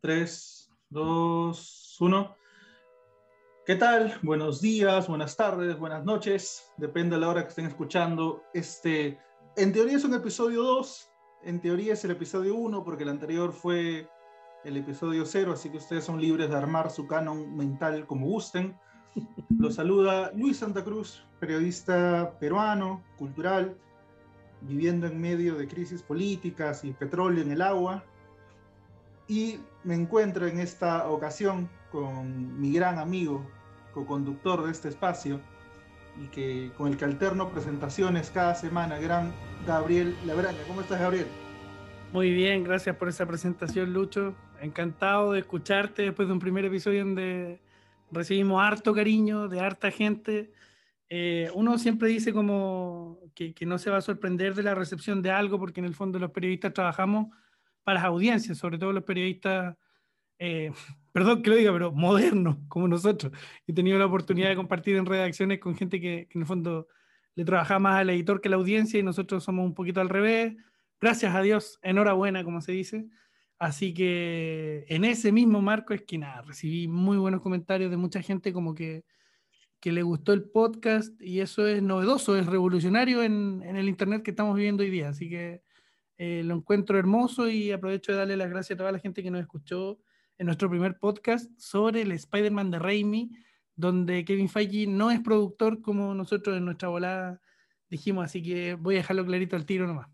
3, 2, 1. ¿Qué tal? Buenos días, buenas tardes, buenas noches. Depende de la hora que estén escuchando. Este, en teoría es un episodio 2. En teoría es el episodio 1 porque el anterior fue el episodio 0, así que ustedes son libres de armar su canon mental como gusten. Los saluda Luis Santa Cruz, periodista peruano, cultural, viviendo en medio de crisis políticas y petróleo en el agua, y me encuentro en esta ocasión con mi gran amigo, co-conductor de este espacio, y que con el que alterno presentaciones cada semana, gran Gabriel Labraña. ¿Cómo estás, Gabriel? Muy bien, gracias por esa presentación, Lucho. Encantado de escucharte después de un primer episodio donde recibimos harto cariño de harta gente. Eh, uno siempre dice como que, que no se va a sorprender de la recepción de algo, porque en el fondo los periodistas trabajamos para las audiencias, sobre todo los periodistas, eh, perdón que lo diga, pero modernos como nosotros. He tenido la oportunidad de compartir en redacciones con gente que, en el fondo le trabaja más al editor que a la audiencia y nosotros somos un poquito al revés. Gracias a Dios, enhorabuena, como se dice. Así que en ese mismo marco es que nada, recibí muy buenos comentarios de mucha gente como que, que le gustó el podcast y eso es novedoso, es revolucionario en, en el Internet que estamos viviendo hoy día. Así que eh, lo encuentro hermoso y aprovecho de darle las gracias a toda la gente que nos escuchó en nuestro primer podcast sobre el Spider-Man de Raimi, donde Kevin Feige no es productor como nosotros en nuestra volada dijimos, así que voy a dejarlo clarito al tiro nomás.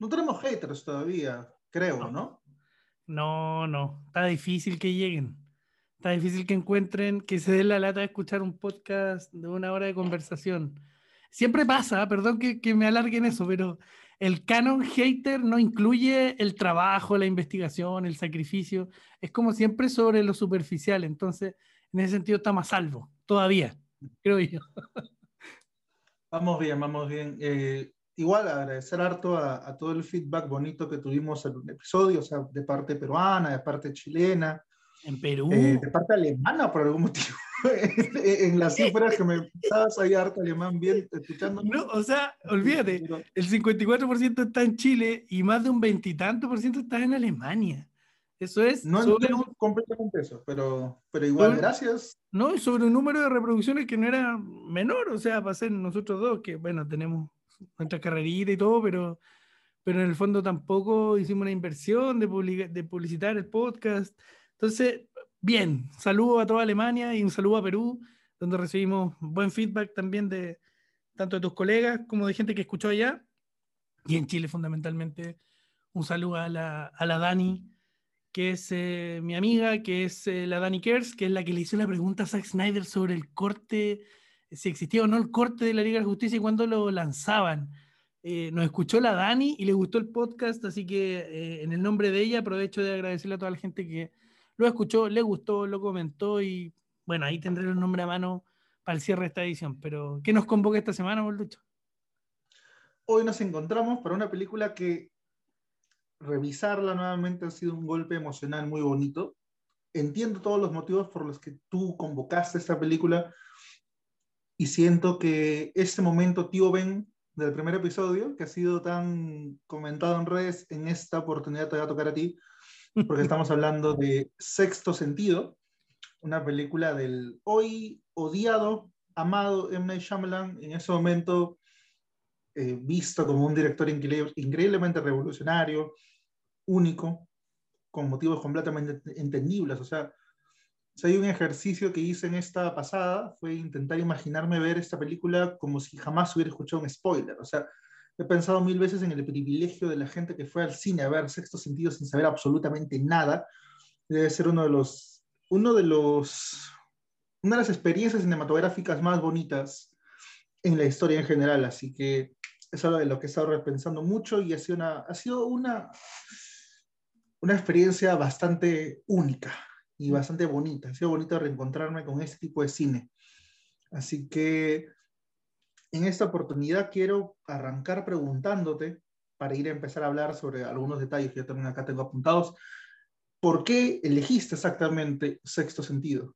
No tenemos haters todavía, creo, ¿no? No, no, está difícil que lleguen. Está difícil que encuentren, que se den la lata de escuchar un podcast de una hora de conversación. Siempre pasa, perdón que, que me alarguen eso, pero el canon hater no incluye el trabajo, la investigación, el sacrificio. Es como siempre sobre lo superficial. Entonces, en ese sentido, está más salvo, todavía, creo yo. Vamos bien, vamos bien. Eh, igual agradecer harto a, todo el feedback bonito que tuvimos en el episodio, o sea, de parte peruana, de parte chilena. En Perú. Eh, de parte alemana, por algún motivo. en las cifras que me estabas ahí harto alemán bien escuchando. No, o sea, olvídate, el 54% está en Chile y más de un veintitanto por ciento está en Alemania. Eso es. No sobre un, completamente eso, pero, pero igual, gracias. No, y sobre un número de reproducciones que no era menor, o sea, para ser nosotros dos, que bueno, tenemos nuestra carrerita y todo, pero, pero en el fondo tampoco hicimos una inversión de, de publicitar el podcast. Entonces, bien, saludo a toda Alemania y un saludo a Perú, donde recibimos buen feedback también de tanto de tus colegas como de gente que escuchó allá. Y en Chile, fundamentalmente, un saludo a la, a la Dani, que es eh, mi amiga, que es eh, la Dani Kers, que es la que le hizo la pregunta a Zack Snyder sobre el corte, si existía o no el corte de la Liga de Justicia y cuándo lo lanzaban. Eh, nos escuchó la Dani y le gustó el podcast, así que en el nombre de ella aprovecho de agradecerle a toda la gente que lo escuchó, le gustó, lo comentó y bueno, ahí tendré el nombre a mano para el cierre de esta edición. Pero, ¿qué nos convoca esta semana, Bolducho? Hoy nos encontramos para una película que revisarla nuevamente ha sido un golpe emocional muy bonito. Entiendo todos los motivos por los que tú convocaste esta película y siento que este momento, tío Ben, del primer episodio, que ha sido tan comentado en redes, en esta oportunidad te voy a tocar a ti, porque estamos hablando de Sexto Sentido, una película del hoy odiado, amado M. Night Shyamalan, en ese momento eh, visto como un director increíblemente revolucionario, único, con motivos completamente entendibles. O sea, si hay un ejercicio que hice en esta pasada, fue intentar imaginarme ver esta película como si jamás hubiera escuchado un spoiler. O sea, He pensado mil veces en el privilegio de la gente que fue al cine a ver Sexto Sentido sin saber absolutamente nada. Debe ser uno de los, uno de los, una de las experiencias cinematográficas más bonitas en la historia en general. Así que es algo de lo que he estado repensando mucho y ha sido una, ha sido una, una experiencia bastante única y bastante bonita. Ha sido bonito reencontrarme con este tipo de cine. Así que en esta oportunidad quiero arrancar preguntándote, para ir a empezar a hablar sobre algunos detalles que yo también acá tengo apuntados, ¿por qué elegiste exactamente sexto sentido?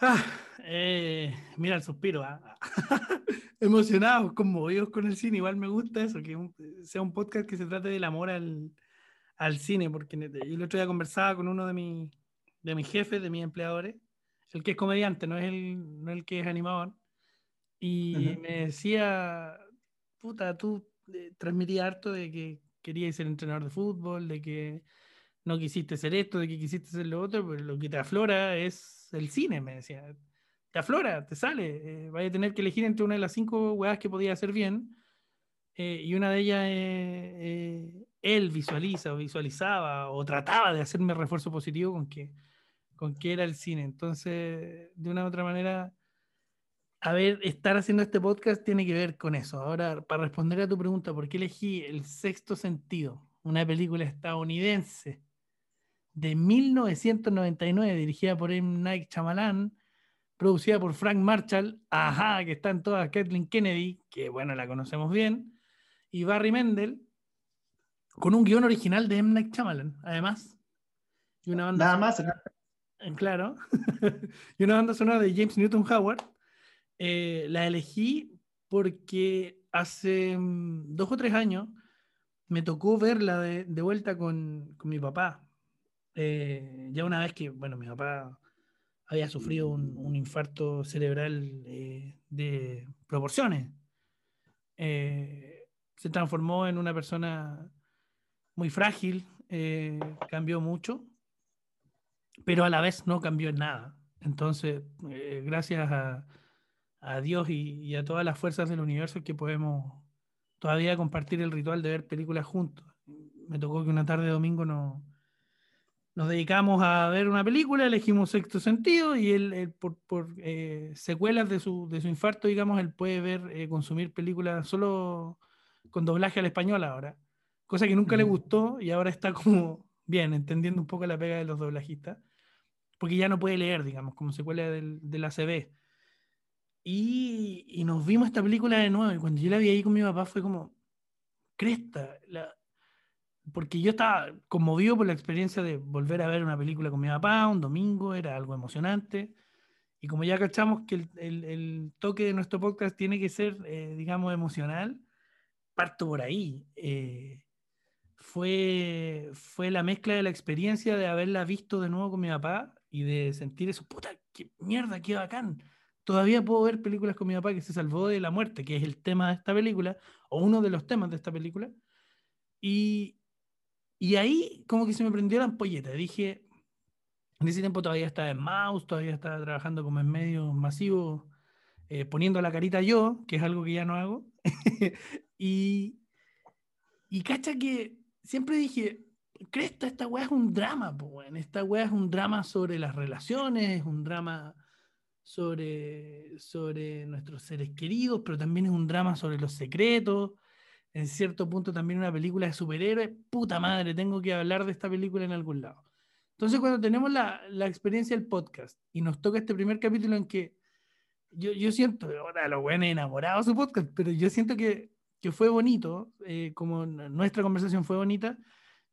Ah, eh, mira el suspiro, ah. emocionado, conmovidos con el cine, igual me gusta eso, que sea un podcast que se trate del amor al, al cine, porque yo el otro día conversaba con uno de, mi, de mis jefes, de mis empleadores, el que es comediante, no es el, no el que es animador, y me decía, puta, tú eh, transmitías harto de que querías ser entrenador de fútbol, de que no quisiste ser esto, de que quisiste ser lo otro, pero lo que te aflora es el cine, me decía. Te aflora, te sale. Eh, vaya a tener que elegir entre una de las cinco weas que podía hacer bien. Eh, y una de ellas eh, él visualiza o visualizaba o trataba de hacerme refuerzo positivo con que, con que era el cine. Entonces, de una u otra manera, a ver, estar haciendo este podcast tiene que ver con eso. Ahora, para responder a tu pregunta, ¿por qué elegí El Sexto Sentido? Una película estadounidense de 1999, dirigida por M. Night Shyamalan, producida por Frank Marshall, ajá, que están todas Kathleen Kennedy, que bueno, la conocemos bien, y Barry Mendel, con un guion original de M. Night Shyamalan, además. Y una banda Nada más. Claro. y una banda sonora de James Newton Howard. Eh, la elegí porque hace mm, dos o tres años me tocó verla de, vuelta con, con, mi papá. Eh, ya una vez que, bueno, mi papá había sufrido un, infarto cerebral eh, de proporciones. Se transformó en una persona muy frágil, cambió mucho, pero a la vez no cambió en nada. Entonces, gracias a, a Dios y, y, a todas las fuerzas del universo que podemos todavía compartir el ritual de ver películas juntos. Me tocó que una tarde de domingo no, nos dedicamos a ver una película, elegimos Sexto Sentido y él, por, eh, secuelas de su, de su, infarto, digamos, él puede ver, eh, consumir películas solo con doblaje al español ahora, cosa que nunca le gustó y ahora está como bien, entendiendo un poco la pega de los doblajistas, porque ya no puede leer, digamos, como secuela del, de la CB. Y, y, nos vimos esta película de nuevo y cuando yo la vi ahí con mi papá fue como, cresta, la, porque yo estaba conmovido por la experiencia de volver a ver una película con mi papá un domingo, era algo emocionante. Y como ya cachamos que el, el, el toque de nuestro podcast tiene que ser, eh, digamos, emocional, parto por ahí. Eh, fue, fue la mezcla de la experiencia de haberla visto de nuevo con mi papá y de sentir eso, puta, qué mierda, qué bacán. Todavía puedo ver películas con mi papá que se salvó de la muerte, que es el tema de esta película, o uno de los temas de esta película. Y, y ahí como que se me prendió la ampolleta. Dije, en ese tiempo todavía estaba en mouse, todavía estaba trabajando como en medios masivos, eh, poniendo la carita yo, que es algo que ya no hago. y, y cacha que siempre dije, Cresta, esta weá es un drama, pues, esta weá es un drama sobre las relaciones, es un drama sobre, sobre nuestros seres queridos, pero también es un drama sobre los secretos, en cierto punto también una película de superhéroes, puta madre, tengo que hablar de esta película en algún lado. Entonces cuando tenemos la, la experiencia del podcast y nos toca este primer capítulo en que yo, yo siento, ahora los buenos enamorados su podcast, pero yo siento que, que fue bonito, eh, como nuestra conversación fue bonita,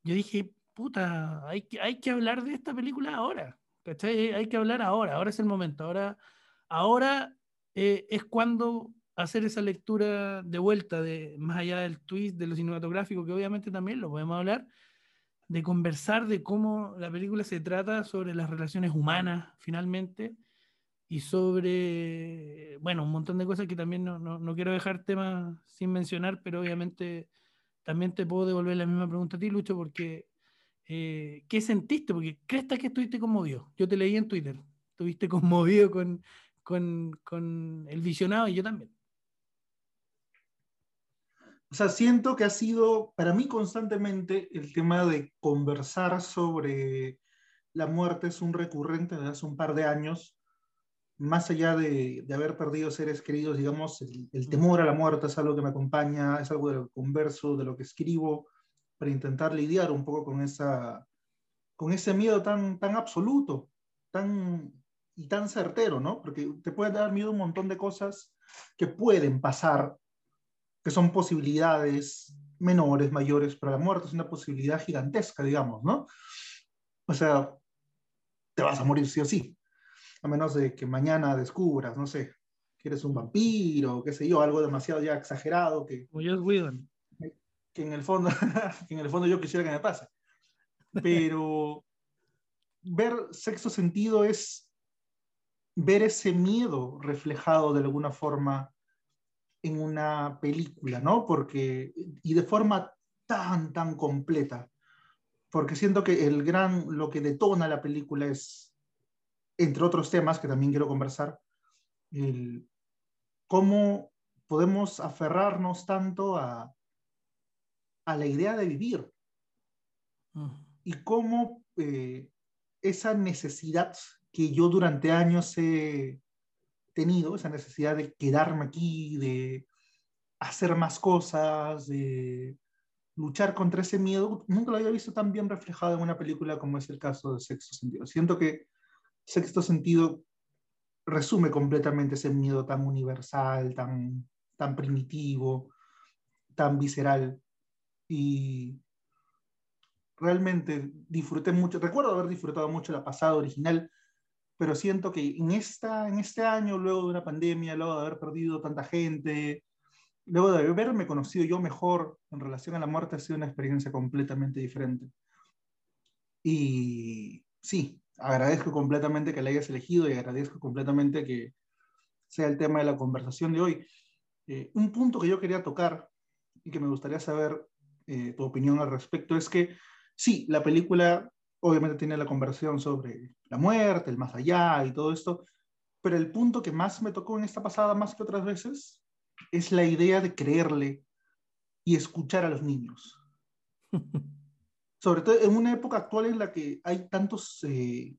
yo dije, puta, hay que, hay que hablar de esta película ahora, ¿cachai? Hay que hablar ahora, ahora es el momento, ahora, ahora eh, es cuando hacer esa lectura de vuelta, de más allá del twist, de lo cinematográfico, que obviamente también lo podemos hablar, de conversar de cómo la película se trata sobre las relaciones humanas, finalmente, y sobre, bueno, un montón de cosas que también no, no, no quiero dejar temas sin mencionar, pero obviamente también te puedo devolver la misma pregunta a ti, Lucho, porque eh, ¿qué sentiste? Porque crees que estuviste conmovido. Yo te leí en Twitter, estuviste conmovido con, con, con el visionado y yo también. O sea, siento que ha sido para mí constantemente el tema de conversar sobre la muerte es un recurrente desde hace un par de años, más allá de, de haber perdido seres queridos, digamos, el, temor a la muerte es algo que me acompaña, es algo de lo que converso, de lo que escribo, para intentar lidiar un poco con, esa, con ese miedo tan, tan absoluto tan, y tan certero, ¿no? Porque te puede dar miedo un montón de cosas que pueden pasar que son posibilidades menores, mayores, pero la muerte es una posibilidad gigantesca, digamos, ¿no? O sea, te vas a morir sí o sí, a menos de que mañana descubras, no sé, que eres un vampiro, qué sé yo, algo demasiado ya exagerado que... Como Joss Whedon. Que en el fondo, en el fondo yo quisiera que me pase. pero ver sexto sentido es ver ese miedo reflejado de alguna forma en una película, ¿no? Porque, y de forma tan, tan completa, porque siento que el gran, lo que detona la película es, entre otros temas que también quiero conversar, el, cómo podemos aferrarnos tanto a, a la idea de vivir y cómo eh, esa necesidad que yo durante años he tenido, esa necesidad de quedarme aquí, de hacer más cosas, de luchar contra ese miedo, nunca lo había visto tan bien reflejado en una película como es el caso de Sexto Sentido. Siento que Sexto Sentido resume completamente ese miedo tan universal, tan, tan primitivo, tan visceral. Y realmente disfruté mucho, recuerdo haber disfrutado mucho la pasada original, pero siento que en, esta, en este año, luego de una pandemia, luego de haber perdido tanta gente, luego de haberme conocido yo mejor en relación a la muerte, ha sido una experiencia completamente diferente. Y sí, agradezco completamente que la hayas elegido y agradezco completamente que sea el tema de la conversación de hoy. Eh, un punto que yo quería tocar y que me gustaría saber eh, tu opinión al respecto es que sí, la película obviamente tiene la conversación sobre la muerte, el más allá y todo esto, pero el punto que más me tocó en esta pasada, más que otras veces, es la idea de creerle y escuchar a los niños. Sobre todo en una época actual en la que hay tantos... Eh,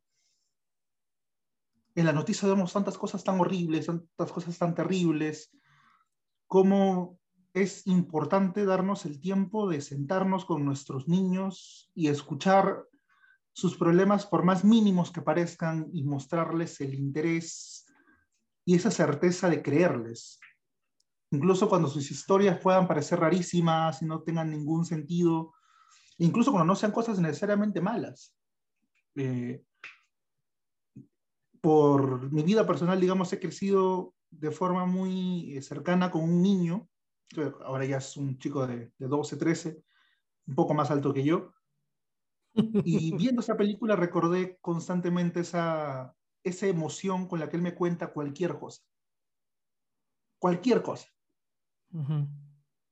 en la noticia vemos tantas cosas tan horribles, tantas cosas tan terribles, como es importante darnos el tiempo de sentarnos con nuestros niños y escuchar sus problemas por más mínimos que parezcan y mostrarles el interés y esa certeza de creerles. Incluso cuando sus historias puedan parecer rarísimas y no tengan ningún sentido, incluso cuando no sean cosas necesariamente malas. Eh, por mi vida personal, digamos, he crecido de forma muy eh, cercana con un niño ahora ya es un chico de, 12, 13, un poco más alto que yo. Y viendo esa película recordé constantemente esa, esa emoción con la que él me cuenta cualquier cosa. Cualquier cosa.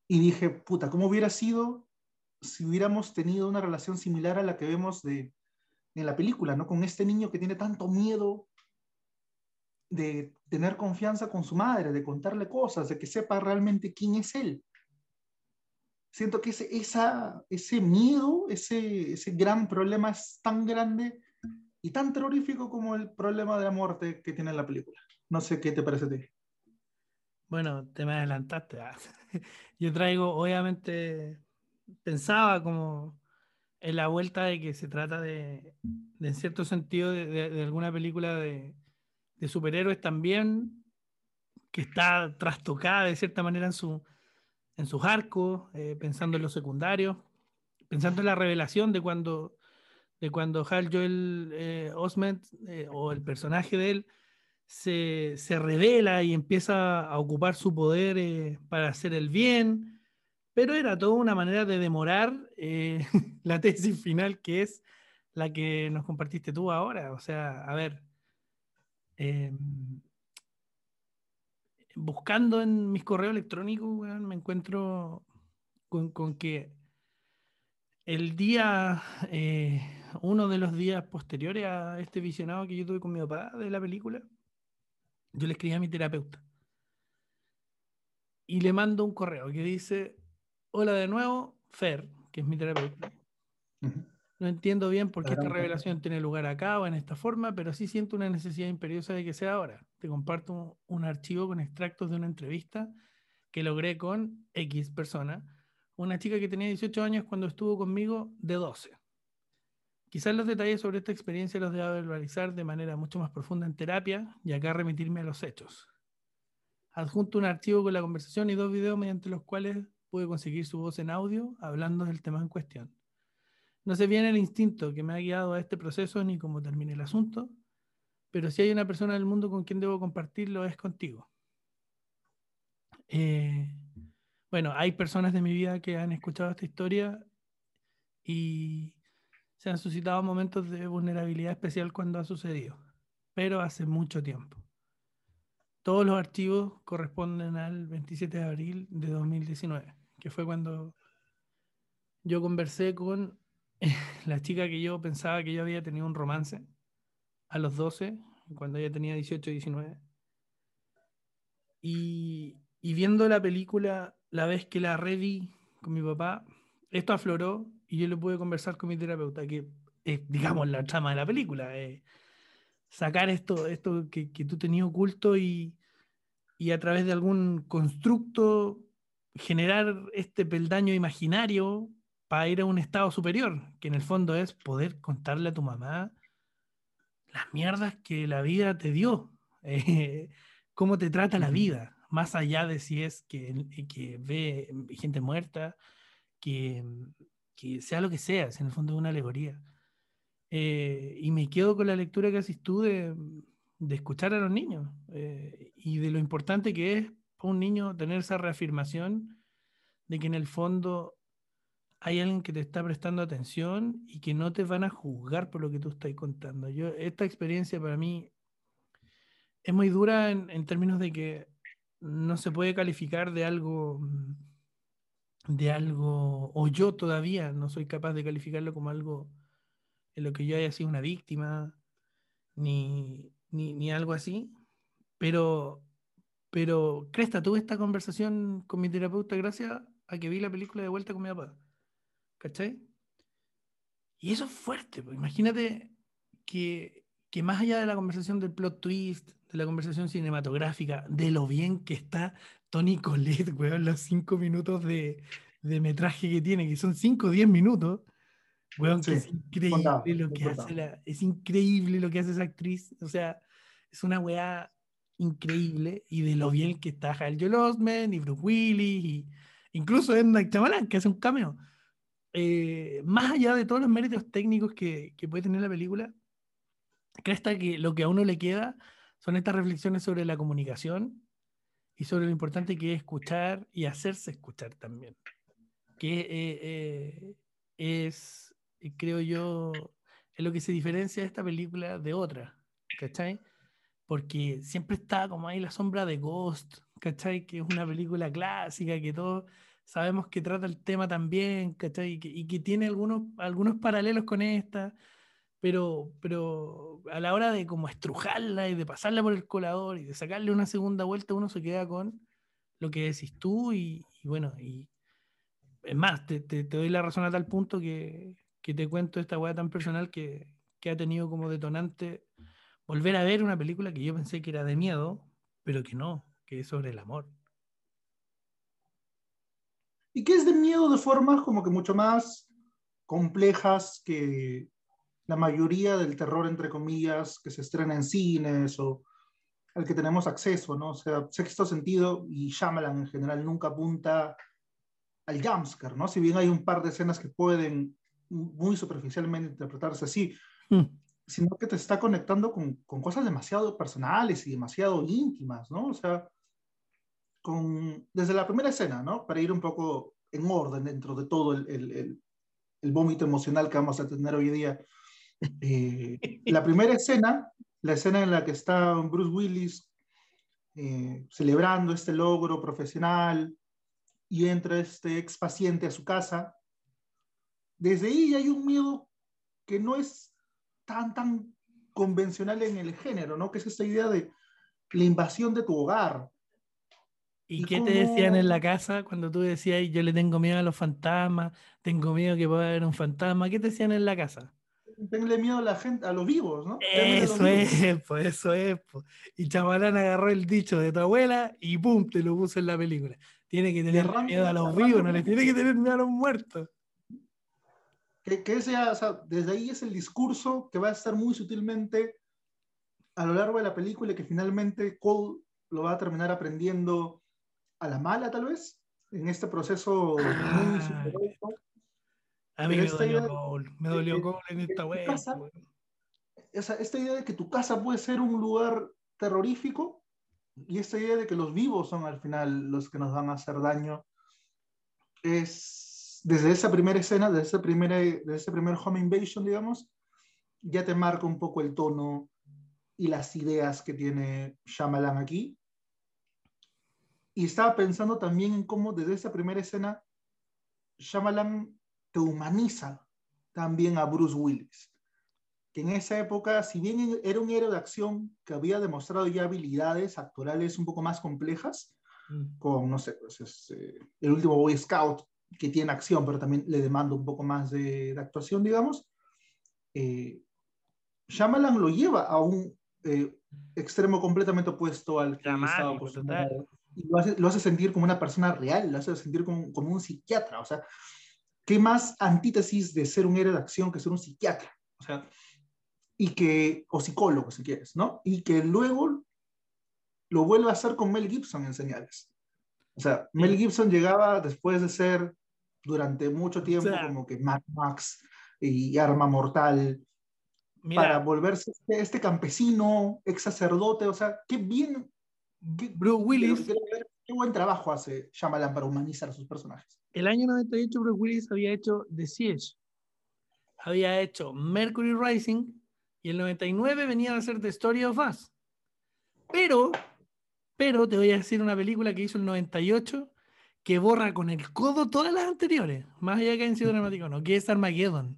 Y dije, puta, ¿cómo hubiera sido si hubiéramos tenido una relación similar a la que vemos de, en la película, ¿no? Con este niño que tiene tanto miedo de tener confianza con su madre, de contarle cosas, de que sepa realmente quién es él. Siento que ese, esa, ese miedo, ese, ese gran problema es tan grande y tan terrorífico como el problema de la muerte que tiene la película. No sé qué te parece a ti. Bueno, te me adelantaste. Ah. Yo traigo, obviamente, pensaba como en la vuelta de que se trata de, en cierto sentido, de alguna película de, de superhéroes también, que está trastocada de cierta manera en, su, en sus arcos, eh, pensando en los secundarios, pensando en la revelación de cuando, de cuando Hal Joel eh, Osment eh, o el personaje de él se, se, revela y empieza a ocupar su poder para hacer el bien, pero era toda una manera de demorar la tesis final que es la que nos compartiste tú ahora. O sea, a ver, Em, buscando en mis correos electrónicos, me encuentro con, que el día, eh, uno de los días posteriores a este visionado que yo tuve con mi papá de la película, yo le escribí a mi terapeuta y le mando un correo que dice, hola de nuevo, Fer, que es mi terapeuta. No entiendo bien por qué esta revelación tiene lugar acá o en esta forma, pero sí siento una necesidad imperiosa de que sea ahora. Te comparto un archivo con extractos de una entrevista que logré con X persona, una chica que tenía 18 años cuando estuvo conmigo de 12. Quizás los detalles sobre esta experiencia los deba verbalizar de manera mucho más profunda en terapia y acá remitirme a los hechos. Adjunto un archivo con la conversación y dos videos mediante los cuales pude conseguir su voz en audio hablando del tema en cuestión. No sé bien el instinto que me ha guiado a este proceso ni cómo termine el asunto, pero si hay una persona en el mundo con quien debo compartirlo es contigo. Eh, bueno, hay personas de mi vida que han escuchado esta historia y se han suscitado momentos de vulnerabilidad especial cuando ha sucedido, pero hace mucho tiempo. Todos los archivos corresponden al 27 de abril de 2019, que fue cuando yo conversé con la chica que yo pensaba que yo había tenido un romance a los 12, cuando ella tenía 18, 19. Y, y viendo la película, la vez que la reví con mi papá, esto afloró y yo le pude conversar con mi terapeuta, que es, digamos, la trama de la película. Eh, sacar esto, esto que, que tú tenías oculto y, y a través de algún constructo generar este peldaño imaginario para ir a un estado superior, que en el fondo es poder contarle a tu mamá las mierdas que la vida te dio, eh, cómo te trata la vida, más allá de si es que, que ve gente muerta, que, que, sea lo que sea, es en el fondo es una alegoría. Eh, y me quedo con la lectura que haces tú de, de escuchar a los niños eh, y de lo importante que es para un niño tener esa reafirmación de que en el fondo hay alguien que te está prestando atención y que no te van a juzgar por lo que tú estás contando. Yo, esta experiencia para mí es muy dura en, términos de que no se puede calificar de algo, de algo, o yo todavía no soy capaz de calificarlo como algo en lo que yo haya sido una víctima, ni, ni, algo así, pero, pero, Cresta, tuve esta conversación con mi terapeuta gracias a que vi la película de vuelta con mi papá. ¿Cachai? Y eso es fuerte, pues. imagínate que, que, más allá de la conversación del plot twist, de la conversación cinematográfica, de lo bien que está Tony Colette, weón, los cinco minutos de, de metraje que tiene, que son cinco o diez minutos, weón, que es increíble lo que hace la, es increíble lo que hace esa actriz, o sea, es una weá increíble y de lo bien que está Hal Joel Osment y Bruce Willis y incluso Edna Chamalán, que hace un cameo. Eh, más allá de todos los méritos técnicos que, que puede tener la película, creo que lo que a uno le queda son estas reflexiones sobre la comunicación y sobre lo importante que es escuchar y hacerse escuchar también. Que eh, eh, es, creo yo, es lo que se diferencia de esta película de otra, ¿cachai? Porque siempre está como ahí la sombra de Ghost, ¿cachai? Que es una película clásica que todo sabemos que trata el tema también, ¿cachai? Y que, tiene algunos, algunos paralelos con esta, pero, pero a la hora de como estrujarla y de pasarla por el colador y de sacarle una segunda vuelta, uno se queda con lo que decís tú y, bueno, y es más, te, te, doy la razón a tal punto que, que te cuento esta weá tan personal que, que ha tenido como detonante volver a ver una película que yo pensé que era de miedo, pero que no, que es sobre el amor y que es de miedo de formas como que mucho más complejas que la mayoría del terror, entre comillas, que se estrena en cines o al que tenemos acceso, ¿no? O sea, sexto sentido y Shyamalan en general nunca apunta al jumpscare, ¿no? Si bien hay un par de escenas que pueden muy superficialmente interpretarse así, mm. sino que te está conectando con, con, cosas demasiado personales y demasiado íntimas, ¿no? O sea, desde la primera escena, ¿no? Para ir un poco en orden dentro de todo el, el, el, vómito emocional que vamos a tener hoy día. Eh, la primera escena, la escena en la que está Bruce Willis eh, celebrando este logro profesional y entra este ex paciente a su casa, desde ahí hay un miedo que no es tan, tan convencional en el género, ¿no? Que es esta idea de la invasión de tu hogar, ¿Y, qué te decían en la casa cuando tú decías, yo le tengo miedo a los fantasmas, tengo miedo que pueda haber un fantasma? ¿Qué te decían en la casa? Tenle miedo a la gente, a los vivos, ¿no? Eso es, pues eso es. Pues. Y Chamalán agarró el dicho de tu abuela y pum, te lo puso en la película. Tiene que tener miedo a los vivos, no le tiene que tener miedo a los muertos. Que, que sea, o sea, desde ahí es el discurso que va a estar muy sutilmente a lo largo de la película y que finalmente Cole lo va a terminar aprendiendo a la mala, tal vez, en este proceso muy ah, A mí me dolió, Cole, me dolió Cole en esta web. esta idea de que tu casa puede ser un lugar terrorífico y esta idea de que los vivos son al final los que nos van a hacer daño es desde esa primera escena, desde ese primer, desde ese primer home invasion, digamos, ya te marca un poco el tono y las ideas que tiene Shyamalan aquí. Y estaba pensando también en cómo desde esa primera escena Shyamalan te humaniza también a Bruce Willis. Que en esa época, si bien era un héroe de acción que había demostrado ya habilidades actorales un poco más complejas, mm. con, no sé, pues este, el último Boy Scout, que tiene acción, pero también le demanda un poco más de, actuación, digamos, eh, Shyamalan lo lleva a un eh, extremo completamente opuesto al que estaba acostumbrado. Y lo hace, lo hace, sentir como una persona real, lo hace sentir como, como un psiquiatra. O sea, ¿qué más antítesis de ser un héroe de acción que ser un psiquiatra? O sea, y que, o psicólogo, si quieres, ¿no? Y que luego lo vuelve a hacer con Mel Gibson en señales. O sea, Mel Gibson llegaba después de ser durante mucho tiempo como que Mad Max y Arma Mortal para volverse este, este, campesino, ex sacerdote, o sea, qué bien. Bruce Willis. Qué, buen trabajo hace Shyamalan para humanizar a sus personajes. El año 98 Bruce Willis había hecho The Siege, había hecho Mercury Rising y el 99 venía a hacer The Story of Us. Pero, pero te voy a decir una película que hizo el 98 que borra con el codo todas las anteriores, más allá que hayan sido dramáticos, no, que es Armageddon.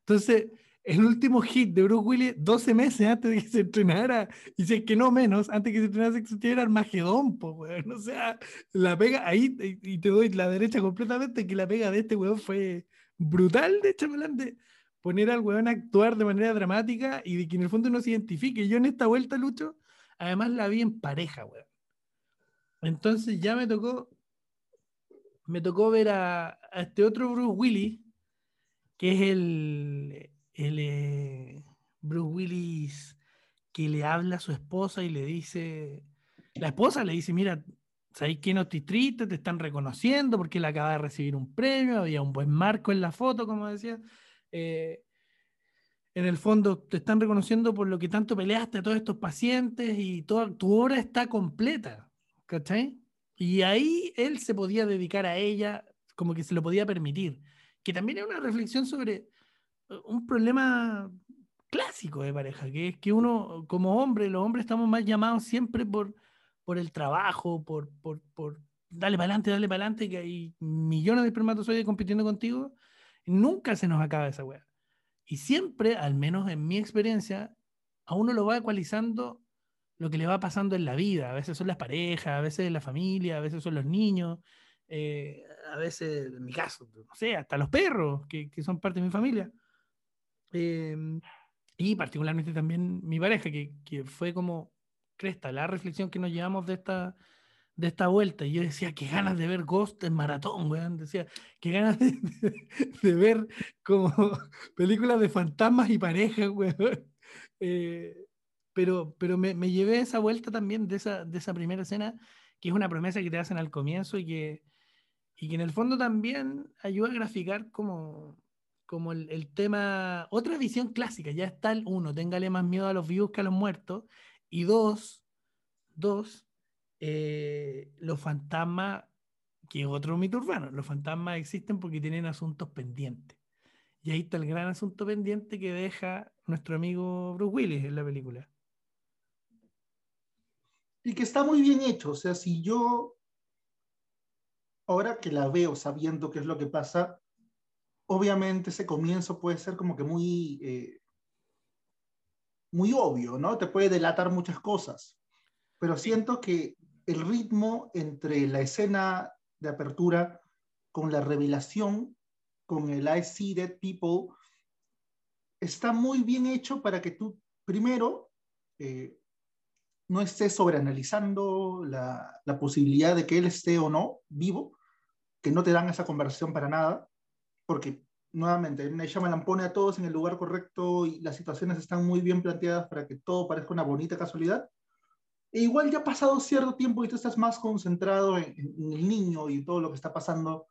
Entonces, el último hit de Bruce Willis 12 meses antes de que se estrenara, y si es que no menos, antes de que se estrenara era Armagedón, pues, weón. O sea, la pega ahí, y te doy la derecha completamente, que la pega de este weón fue brutal de Chamelán de poner al weón a actuar de manera dramática y de que en el fondo no se identifique. Yo en esta vuelta, Lucho, además la vi en pareja, weón. Entonces ya me tocó, me tocó ver a este otro Bruce Willis, que es el el Bruce Willis que le habla a su esposa y le dice, la esposa le dice, mira, ¿sabes qué no estoy triste? Te están reconociendo porque él acaba de recibir un premio, había un buen marco en la foto, como decía. Eh, en el fondo te están reconociendo por lo que tanto peleaste a todos estos pacientes y toda tu obra está completa, ¿cachai? Y ahí él se podía dedicar a ella como que se lo podía permitir, que también es una reflexión sobre un problema clásico de pareja, que es que uno, como hombre, los hombres estamos más llamados siempre por, por el trabajo, por, por, por darle para adelante, darle para adelante, que hay millones de espermatozoides compitiendo contigo, nunca se nos acaba esa weá. Y siempre, al menos en mi experiencia, a uno lo va ecualizando lo que le va pasando en la vida. A veces son las parejas, a veces la familia, a veces son los niños, eh, a veces, en mi caso, no sé, hasta los perros, que, que son parte de mi familia. Em, y particularmente también mi pareja, que, que, fue como, cresta, la reflexión que nos llevamos de esta, de esta vuelta. Y yo decía, qué ganas de ver Ghost en maratón, weón. Decía, qué ganas de, de, ver como películas de fantasmas y parejas, weón. Eh, pero pero me, me, llevé esa vuelta también de esa, de esa primera escena, que es una promesa que te hacen al comienzo y que, y que en el fondo también ayuda a graficar como como el, tema, otra visión clásica, ya está el uno, téngale más miedo a los vivos que a los muertos, y dos, dos, eh, los fantasmas, que es otro mito urbano, los fantasmas existen porque tienen asuntos pendientes. Y ahí está el gran asunto pendiente que deja nuestro amigo Bruce Willis en la película. Y que está muy bien hecho, o sea, si yo, ahora que la veo sabiendo qué es lo que pasa, obviamente ese comienzo puede ser como que muy, eh, muy obvio, ¿no? Te puede delatar muchas cosas, pero siento que el ritmo entre la escena de apertura con la revelación, con el I see dead people, está muy bien hecho para que tú primero eh, no estés sobreanalizando la, la posibilidad de que él esté o no vivo, que no te dan esa conversación para nada, porque nuevamente, Shyamalan pone a todos en el lugar correcto y las situaciones están muy bien planteadas para que todo parezca una bonita casualidad. E igual ya ha pasado cierto tiempo y tú estás más concentrado en, el niño y todo lo que está pasando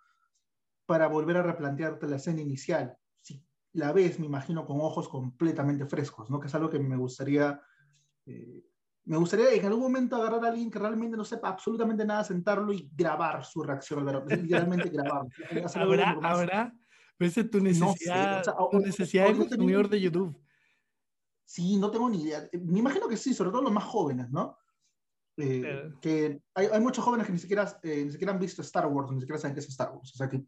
para volver a replantearte la escena inicial. Si la ves, me imagino, con ojos completamente frescos, ¿no? Que es algo que me gustaría eh, Me gustaría en algún momento agarrar a alguien que realmente no sepa absolutamente nada, sentarlo y grabar su reacción. Literalmente grabarlo. ¿Habrá? ¿Habrá? Esa es tu necesidad, tu necesidad de consumidor de YouTube. Sí, no tengo ni idea. Me imagino que sí, sobre todo los más jóvenes, ¿no? Eh, que hay, hay, muchos jóvenes que ni siquiera, eh, ni siquiera han visto Star Wars, ni siquiera saben qué es Star Wars. O sea que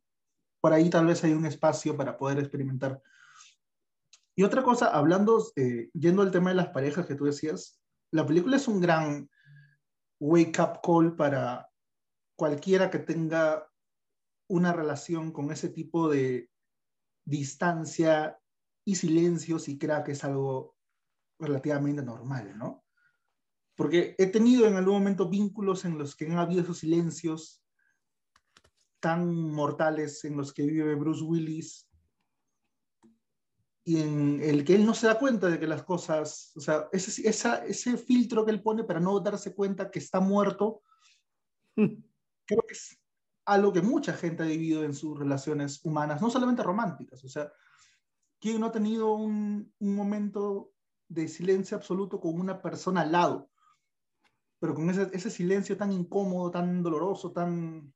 por ahí tal vez hay un espacio para poder experimentar. Y otra cosa, hablando, eh, yendo al tema de las parejas que tú decías, la película es un gran wake up call para cualquiera que tenga una relación con ese tipo de distancia y silencios y crea que es algo relativamente normal, ¿no? Porque he tenido en algún momento vínculos en los que han habido esos silencios tan mortales en los que vive Bruce Willis y en el que él no se da cuenta de que las cosas, o sea, ese, ese filtro que él pone para no darse cuenta que está muerto, creo que es algo que mucha gente ha vivido en sus relaciones humanas, no solamente románticas, o sea, ¿quién no ha tenido un, un momento de silencio absoluto con una persona al lado? Pero con ese, ese silencio tan incómodo, tan doloroso, tan,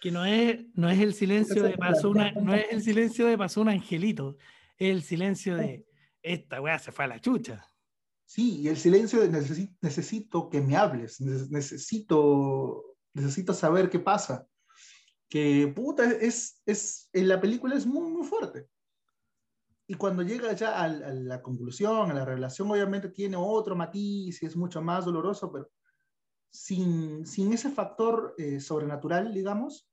que no es, no es el silencio de pasó una, no es el silencio de pasó un angelito, es el silencio de esta weá se fue a la chucha. Sí, y el silencio de necesito, que me hables, necesito, necesito saber qué pasa. Que puta, es, es, en la película es muy, muy fuerte. Y cuando llega ya a, la conclusión, a la revelación, obviamente tiene otro matiz y es mucho más doloroso, pero sin, sin ese factor eh, sobrenatural, digamos,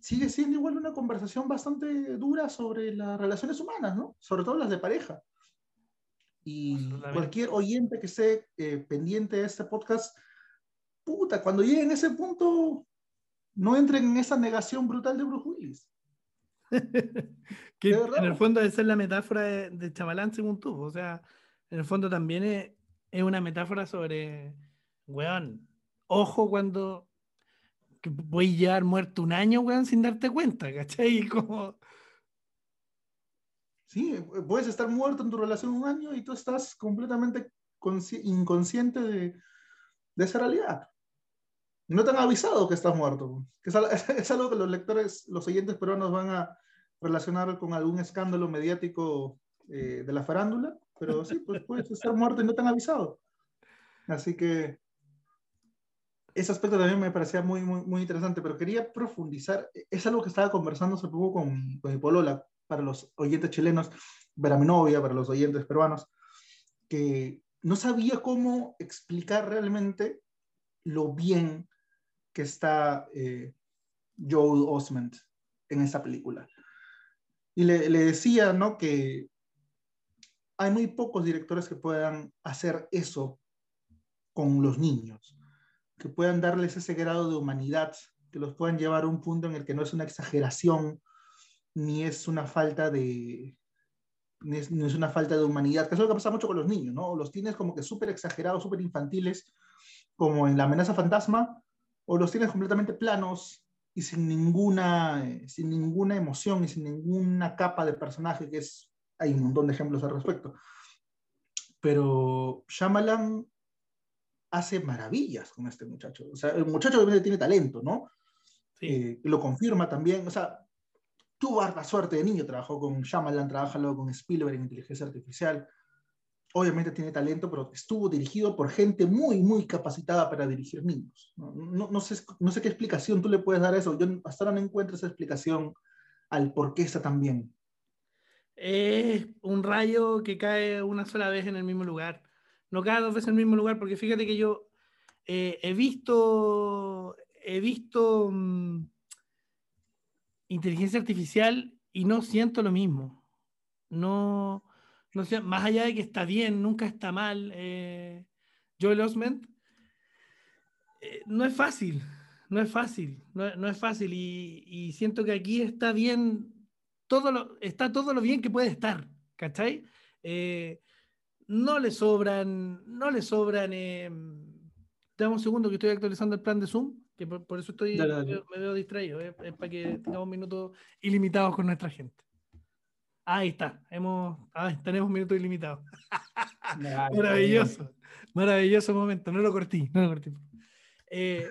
sigue siendo igual una conversación bastante dura sobre las relaciones humanas, ¿no? Sobre todo las de pareja. Y cualquier oyente que esté eh, pendiente de este podcast, puta, cuando lleguen a ese punto, no entren en esa negación brutal de Bruce Willis. que en el fondo esa es la metáfora de, de, Chavalán según tú. O sea, en el fondo también es, es una metáfora sobre, weón, ojo cuando que voy a llevar muerto un año, weón, sin darte cuenta, ¿cachai? Como... Sí, puedes estar muerto en tu relación un año y tú estás completamente inconsciente de, de, esa realidad. No te han avisado que estás muerto. Que es, algo que los lectores, los oyentes peruanos van a relacionar con algún escándalo mediático eh, de la farándula, pero sí, pues puedes estar muerto y no te han avisado. Así que ese aspecto también me parecía muy, muy, muy interesante, pero quería profundizar. Es algo que estaba conversando hace poco con, con mi polola, para los oyentes chilenos, para mi novia, para los oyentes peruanos, que no sabía cómo explicar realmente lo bien que está eh, Joel Osment en esta película. Y le, le decía, ¿no? Que hay muy pocos directores que puedan hacer eso con los niños que puedan darles ese grado de humanidad, que los puedan llevar a un punto en el que no es una exageración, ni es una falta de, ni es, una falta de humanidad, que es lo que pasa mucho con los niños, ¿no? Los tienes como que súper exagerados, súper infantiles, como en La amenaza fantasma, o los tienes completamente planos y sin ninguna, sin ninguna emoción y sin ninguna capa de personaje, que es, hay un montón de ejemplos al respecto. Pero Shyamalan hace maravillas con este muchacho. O sea, el muchacho obviamente tiene talento, ¿no? Sí. Eh, lo confirma también. O sea, tuvo harta suerte de niño, trabajó con Shyamalan, trabaja luego con Spielberg en inteligencia artificial. Obviamente tiene talento, pero estuvo dirigido por gente muy, muy capacitada para dirigir niños. No, no, sé, no sé qué explicación tú le puedes dar a eso. Yo hasta ahora no encuentro esa explicación al por qué está tan bien. Es un rayo que cae una sola vez en el mismo lugar no cada dos veces en el mismo lugar, porque fíjate que yo eh, he visto, he visto um, inteligencia artificial y no siento lo mismo. No, no sé, más allá de que está bien, nunca está mal, eh, Joel Osment, eh, no es fácil, no es fácil, no, no es fácil y, y, siento que aquí está bien, todo lo, está todo lo bien que puede estar, ¿cachai? Eh, no le sobran, no le sobran. Dame un segundo que estoy actualizando el plan de Zoom, que por, eso estoy, Me, veo distraído, es para que tengamos minutos ilimitados con nuestra gente. Ahí está, hemos, tenemos minutos ilimitados. Maravilloso. Maravilloso momento, no lo corté, no lo corté. Eh,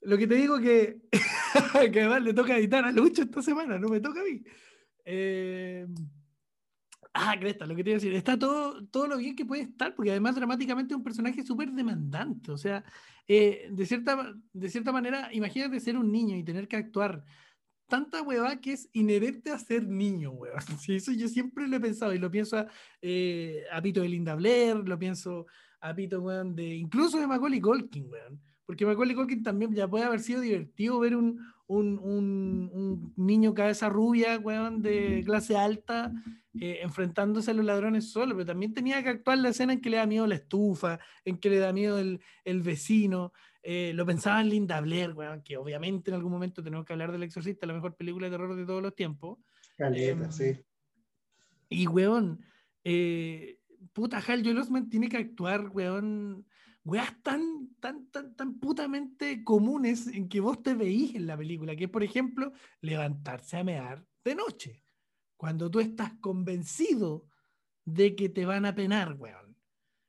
lo que te digo que, que además le toca editar a Lucho esta semana, no me toca a mí. Eh, ah, Cresta, lo que te iba a decir, está todo, todo lo bien que puede estar, porque además dramáticamente es un personaje súper demandante. O sea, eh, de, cierta, de cierta manera, imagínate ser un niño y tener que actuar tanta hueva que es inherente a ser niño, hueva. Sí, eso yo siempre lo he pensado y lo pienso a, eh, a Pito de Linda Blair, lo pienso a Pito, weón, de, incluso de Macaulay Culkin, weón. Porque Macaulay Culkin también ya puede haber sido divertido ver un, un, un, un niño cabeza rubia, weón, de clase alta, eh, enfrentándose a los ladrones solo, pero también tenía que actuar la escena en que le da miedo la estufa, en que le da miedo el, el vecino. Eh, lo pensaba en Linda Blair, weón, que obviamente en algún momento tenemos que hablar del Exorcista, la mejor película de terror de todos los tiempos. Caleta, Em, sí. Y, weón, eh, puta, Hal Joel Osment tiene que actuar, weón, weas tan, tan, tan, tan putamente comunes en que vos te veís en la película, que es, por ejemplo, levantarse a mear de noche, cuando tú estás convencido de que te van a penar, weón.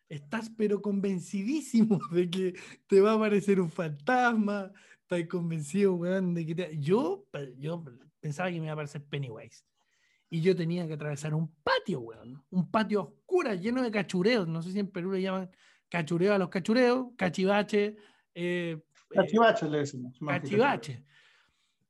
Estás pero convencidísimo de que te va a aparecer un fantasma, estás convencido, weón, de que te... Yo, yo pensaba que me iba a aparecer Pennywise y yo tenía que atravesar un patio, weón. Un patio oscuro, lleno de cachureos. No sé si en Perú le llaman cachureo a los cachureos, cachivache, eh, eh, Cachivache le decimos. cachivache.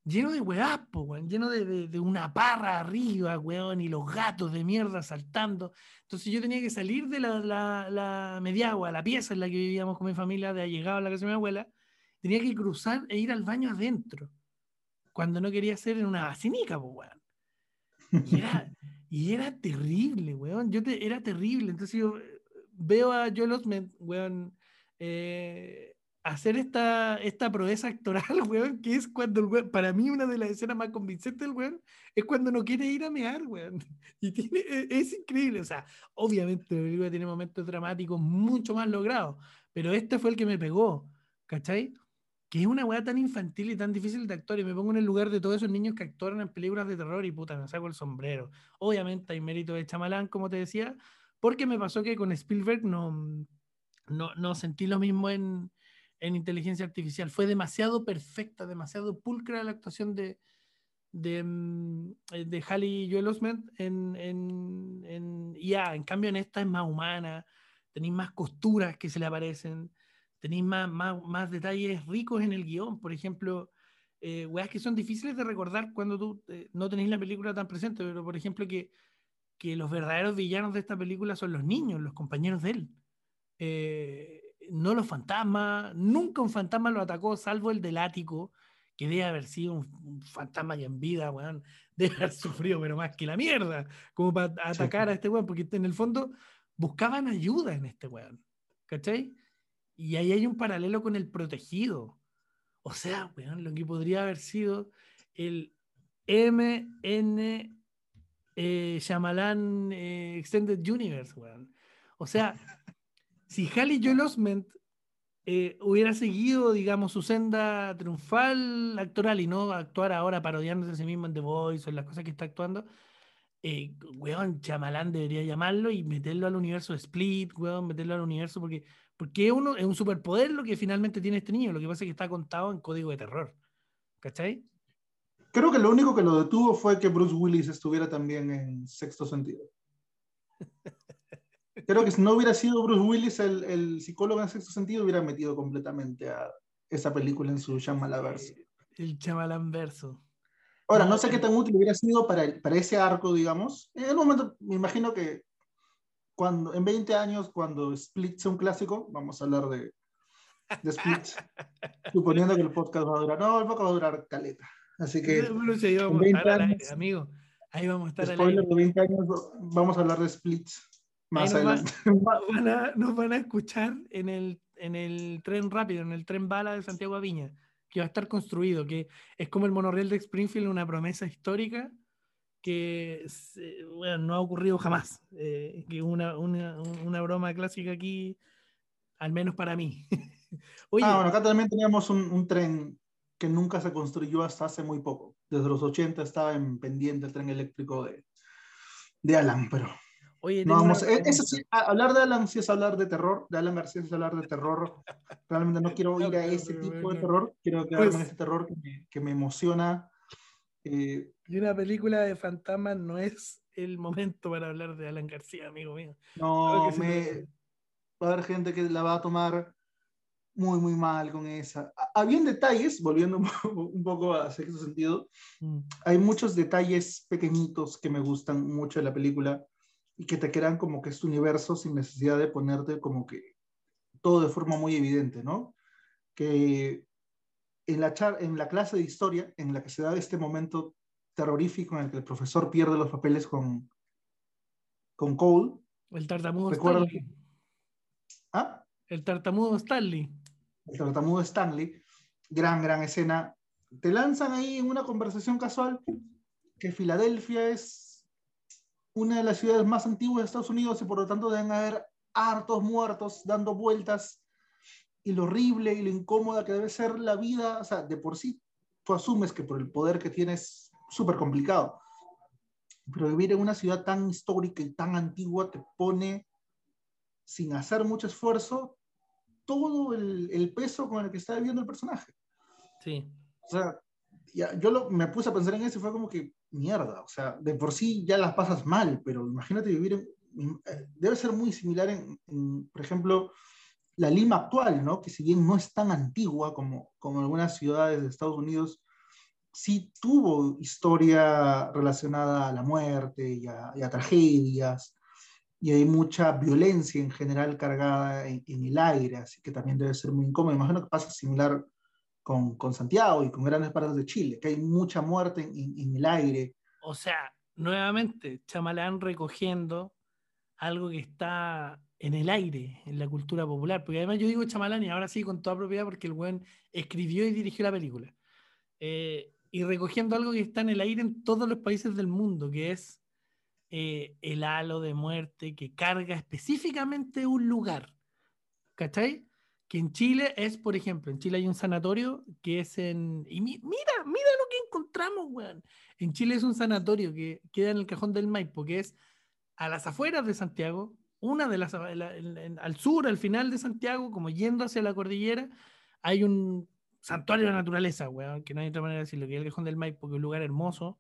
Lleno de weás, po, weón. Lleno de, de- de una parra arriba, weón, y los gatos de mierda saltando. Entonces yo tenía que salir de la, la, la mediagua, la pieza en la que vivíamos con mi familia, de allegado a la casa de mi abuela. Tenía que cruzar e ir al baño adentro. Cuando no quería ser en una vacinica, pues, weón. Y era, y era terrible, weón. Yo te, era terrible. Entonces yo eh, veo a Joel Osment, weón, eh, hacer esta, esta proeza actoral, weón, que es cuando el weón, para mí una de las escenas más convincentes del weón, es cuando no quiere ir a mear, weón. Y tiene, e- es increíble. O sea, obviamente la película tiene momentos dramáticos mucho más logrados, pero este fue el que me pegó, ¿cachai? que es una weá tan infantil y tan difícil de actuar. Y me pongo en el lugar de todos esos niños que actúan en películas de terror y puta, me saco el sombrero. Obviamente hay mérito de Chamalán, como te decía, porque me pasó que con Spielberg no, no, no sentí lo mismo en, en inteligencia artificial. Fue demasiado perfecta, demasiado pulcra la actuación de, de, mm, de Halle Joel Osment en, en, en IA. En cambio, en esta es más humana, tenéis más costuras que se le aparecen tenéis más, más, más detalles ricos en el guion. Por ejemplo, eh, weas que son difíciles de recordar cuando tú eh, no tenéis la película tan presente, pero por ejemplo que, que los verdaderos villanos de esta película son los niños, los compañeros de él. Eh, no los fantasmas, nunca un fantasma lo atacó, salvo el del ático, que debe haber sido un, un fantasma y en vida, weón, debe haber sufrido, pero más que la mierda, como para atacar a este weón, porque en el fondo buscaban ayuda en este weón, ¿cachai? Y ahí hay un paralelo con el protegido. O sea, weón, lo que podría haber sido el MN eh, Shyamalan eh, Extended Universe, weón. O sea, si Halle Joel Osment eh, hubiera seguido, digamos, su senda triunfal actoral y no actuar ahora parodiándose a sí mismo en The Voice o en las cosas que está actuando, eh, weón, Shyamalan debería llamarlo y meterlo al universo de Split, weón, meterlo al universo porque, porque uno, es un superpoder lo que finalmente tiene este niño, lo que pasa es que está contado en código de terror. ¿Cachai? Creo que lo único que lo detuvo fue que Bruce Willis estuviera también en sexto sentido. Creo que si no hubiera sido Bruce Willis el, el psicólogo en sexto sentido, hubiera metido completamente a esa película en su Shyamalaverse. Eh, el Shyamalan verso. Ahora, No, sé qué tan útil hubiera sido para, el- para ese arco, digamos. En el momento, me imagino que cuando, en 20 años, cuando Split sea un clásico, vamos a hablar de, de Split, suponiendo que el podcast va a durar. No, el podcast va a durar caleta. Así que, Bueno, sí, ahí vamos a 20 estar al años- aire, amigo. Ahí vamos a estar al spoiler aire. de 20 años, vamos a hablar de Split más nos adelante. Van, a, nos van a escuchar en el, en el tren rápido, en el tren bala de Santiago a Viña, que va a estar construido, que es como el monorriel de Springfield, una promesa histórica que bueno, no ha ocurrido jamás. Eh, que una, una, una broma clásica aquí, al menos para mí. Oye, Ah, bueno, acá también teníamos un, un tren que nunca se construyó hasta hace muy poco. Desde los 80 estaba en pendiente el tren eléctrico de, de Alan, pero Oye, No, vamos, una e- eso sí, hablar de Alan sí es hablar de terror, de Alan García es hablar de terror. Realmente no quiero ir a ese tipo de terror, quiero quedarme en Pues- ese terror que me, que me emociona. eh, Y una película de fantasmas no es el momento para hablar de Alan García, amigo mío. No, que me, va a haber gente que la va a tomar muy, muy mal con esa. Ha- Habían detalles, volviendo un poco, un poco a sexto sentido, Mm. hay muchos detalles pequeñitos que me gustan mucho de la película y que te crean como que este universo sin necesidad de ponerte como que todo de forma muy evidente, ¿no? Que en la, char- en la clase de historia, en la que se da este momento terrorífico en el que el profesor pierde los papeles con, con Cole, El tartamudo Recuerdo Stanley. ¿ah? El tartamudo Stanley. el tartamudo Stanley, gran, gran escena, te lanzan ahí en una conversación casual que Filadelfia es una de las ciudades más antiguas de Estados Unidos y por lo tanto deben haber hartos muertos dando vueltas y lo horrible y lo incómoda que debe ser la vida, o sea, de por sí tú asumes que por el poder que tienes súper complicado, pero vivir en una ciudad tan histórica y tan antigua te pone sin hacer mucho esfuerzo todo el, el peso con el que está viviendo el personaje. Sí. O sea, ya, yo lo- me puse a pensar en eso y fue como que, mierda, o sea, de por sí ya las pasas mal, pero imagínate vivir en... eh, Debe ser muy similar en, en, por ejemplo, la Lima actual, ¿no? Que si bien no es tan antigua como, como algunas ciudades de Estados Unidos, sí tuvo historia relacionada a la muerte y a, tragedias, y hay mucha violencia en general cargada en, en el aire, así que también debe ser muy incómodo. Imagino que pasa similar con, con Santiago y con grandes partes de Chile, que hay mucha muerte en, en- en el aire. O sea, nuevamente, Chamalán recogiendo algo que está en el aire, en la cultura popular. Porque además yo digo Chamalán y ahora sí con toda propiedad porque el buen escribió y dirigió la película. Eh, y recogiendo algo que está en el aire en todos los países del mundo, que es eh, el halo de muerte que carga específicamente un lugar. ¿Cachai? Que en Chile es, por ejemplo, en Chile hay un sanatorio que es en... Y mi- mira, mira lo que encontramos, weón. En Chile es un sanatorio que queda en el cajón del Maipo, que es a las afueras de Santiago, una de las la- al sur, al final de Santiago, como yendo hacia la cordillera, hay un santuario de la naturaleza, weón, que no hay otra manera de decirlo, que es el cajón del Maipo, que es un lugar hermoso,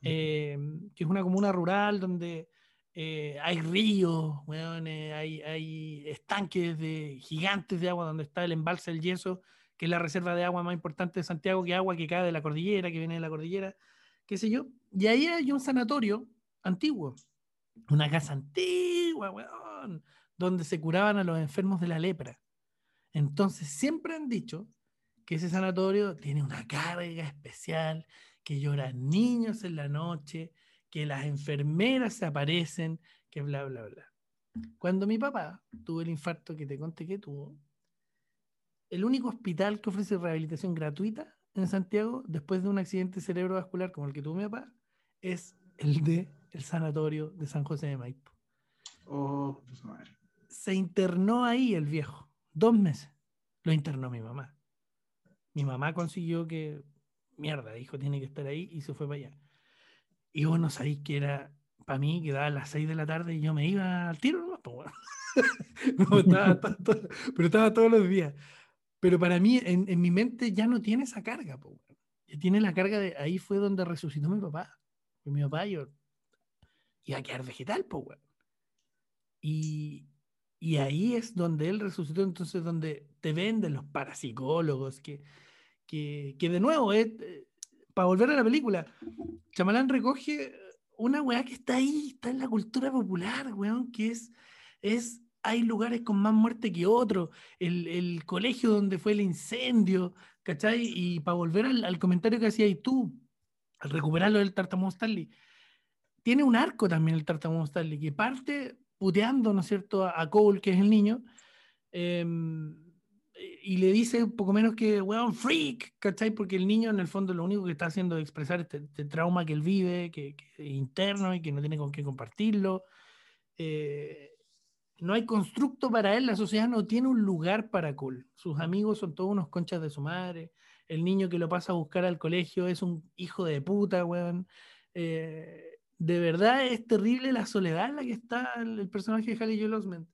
eh, que es una comuna rural donde eh, hay ríos, eh, hay, hay estanques de, gigantes de agua donde está el embalse del yeso, que es la reserva de agua más importante de Santiago, que agua que cae de la cordillera, que viene de la cordillera, qué sé yo. Y ahí hay un sanatorio antiguo, una casa antigua, weón, donde se curaban a los enfermos de la lepra. Entonces siempre han dicho que ese sanatorio tiene una carga especial, que lloran niños en la noche, que las enfermeras se aparecen, que bla, bla, bla. Cuando mi papá tuvo el infarto que te conté que tuvo, el único hospital que ofrece rehabilitación gratuita en Santiago, después de un accidente cerebrovascular como el que tuvo mi papá, es el de el sanatorio de San José de Maipo. Oh, puta madre. Se internó ahí el viejo, dos meses. Lo internó mi mamá. Mi mamá consiguió que, mierda, dijo, tiene que estar ahí y se fue para allá. Y vos no sabéis que era, para mí, que daba a las 6 de la tarde y yo me iba al tiro, ¿no? Pues, bueno. No, estaba to- to- pero estaba todos los días. Pero para mí, en, en mi mente ya no tiene esa carga, po, weón. Ya tiene la carga de ahí fue donde resucitó mi papá. Y mi papá yo iba a quedar vegetal, pues, weón. Y, y ahí es donde él resucitó, entonces donde te venden los parapsicólogos, que, que, que de nuevo, eh, para volver a la película, Chamalán recoge una weá que está ahí, está en la cultura popular, weón, que es, es hay lugares con más muerte que otros, el, el colegio donde fue el incendio, ¿cachai? Y para volver al, al comentario que hacías tú, al recuperarlo del Tartamudo Stanley, tiene un arco también el Tartamudo Stanley, que parte puteando, ¿no es cierto?, a, a Cole, que es el niño, eh, y le dice un poco menos que, weón, freak, ¿cachai? Porque el niño en el fondo lo único que está haciendo es expresar este, este trauma que él vive, que, que es interno y que no tiene con qué compartirlo. Eh, no hay constructo para él, la sociedad no tiene un lugar para Cole. Sus amigos son todos unos conchas de su madre. El niño que lo pasa a buscar al colegio es un hijo de puta, weón. Eh, de verdad es terrible la soledad en la que está el, personaje de Haley Joel Osment.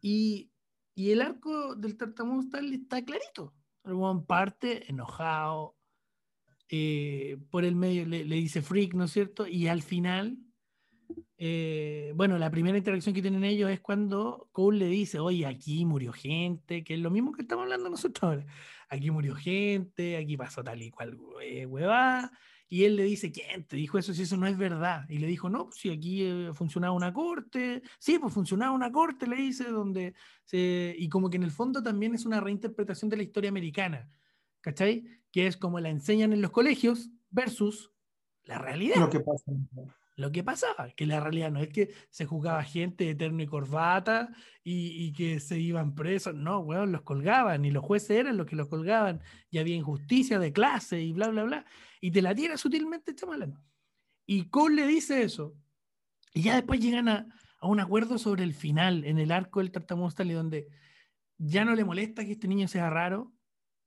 Y, y, el arco del tartamudo está clarito. El buen parte enojado, eh, por el medio le, le, dice freak, ¿no es cierto? Y al final eh, bueno, la primera interacción que tienen ellos es cuando Cole le dice, oye, aquí murió gente, que es lo mismo que estamos hablando nosotros ahora. Aquí murió gente, aquí pasó tal y cual eh, huevada. Y él le dice, ¿quién te dijo eso si eso no es verdad? Y le dijo, no, pues si aquí eh, funcionaba una corte. Sí, pues funcionaba una corte, le dice, donde se... Y como que en el fondo también es una reinterpretación de la historia americana, ¿cachai? Que es como la enseñan en los colegios versus la realidad. Lo que pasa lo que pasaba, que la realidad no es que se juzgaba gente de terno y corbata y, que se iban presos, no, weón, los colgaban y los jueces eran los que los colgaban y había injusticia de clase y bla, bla, bla. Y te la tira sutilmente chamalán. Y Cole le dice eso. Y ya después llegan a, un acuerdo sobre el final, en el arco del Tartamudo Stanley, donde ya no le molesta que este niño sea raro,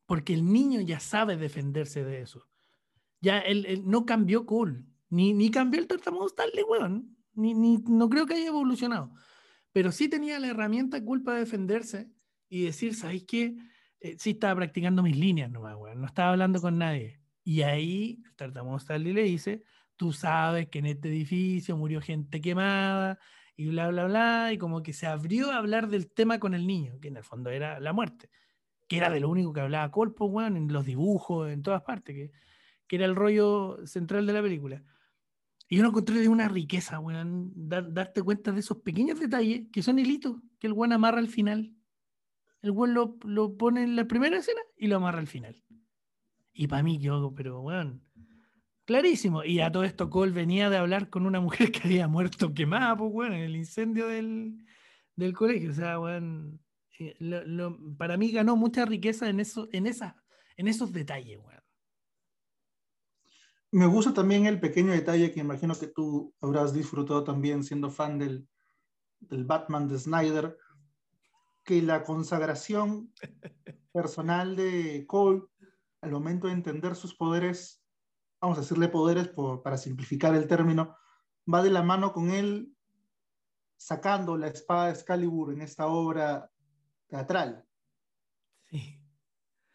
porque el niño ya sabe defenderse de eso. Ya él, no cambió Cole ni, ni cambió el tartamudo Stanley, weón. Ni, ni, no creo que haya evolucionado. Pero sí tenía la herramienta culpa de defenderse y decir, ¿sabéis qué? Eh, sí estaba practicando mis líneas nomás, weón. No estaba hablando con nadie. Y ahí el tartamudo Stanley le dice, tú sabes que en este edificio murió gente quemada y bla, bla, bla. Y como que se abrió a hablar del tema con el niño, que en el fondo era la muerte. Que era de lo único que hablaba Colpo, weón, en los dibujos, en todas partes. Que, que era el rollo central de la película. Y yo lo de una riqueza, weón, darte cuenta de esos pequeños detalles que son hilitos que el weón amarra al final. El weón lo, lo, pone en la primera escena y lo amarra al final. Y para mí, yo, pero weón, clarísimo. Y a todo esto, Cole venía de hablar con una mujer que había muerto quemada, pues, weón, en el incendio del, del colegio. O sea, weón, eh, para mí ganó mucha riqueza en, eso, en, en esos detalles, weón. Me gusta también el pequeño detalle que imagino que tú habrás disfrutado también siendo fan del, del Batman de Snyder, que la consagración personal de Cole al momento de entender sus poderes, vamos a decirle poderes por, para simplificar el término, va de la mano con él sacando la espada de Excalibur en esta obra teatral. Sí.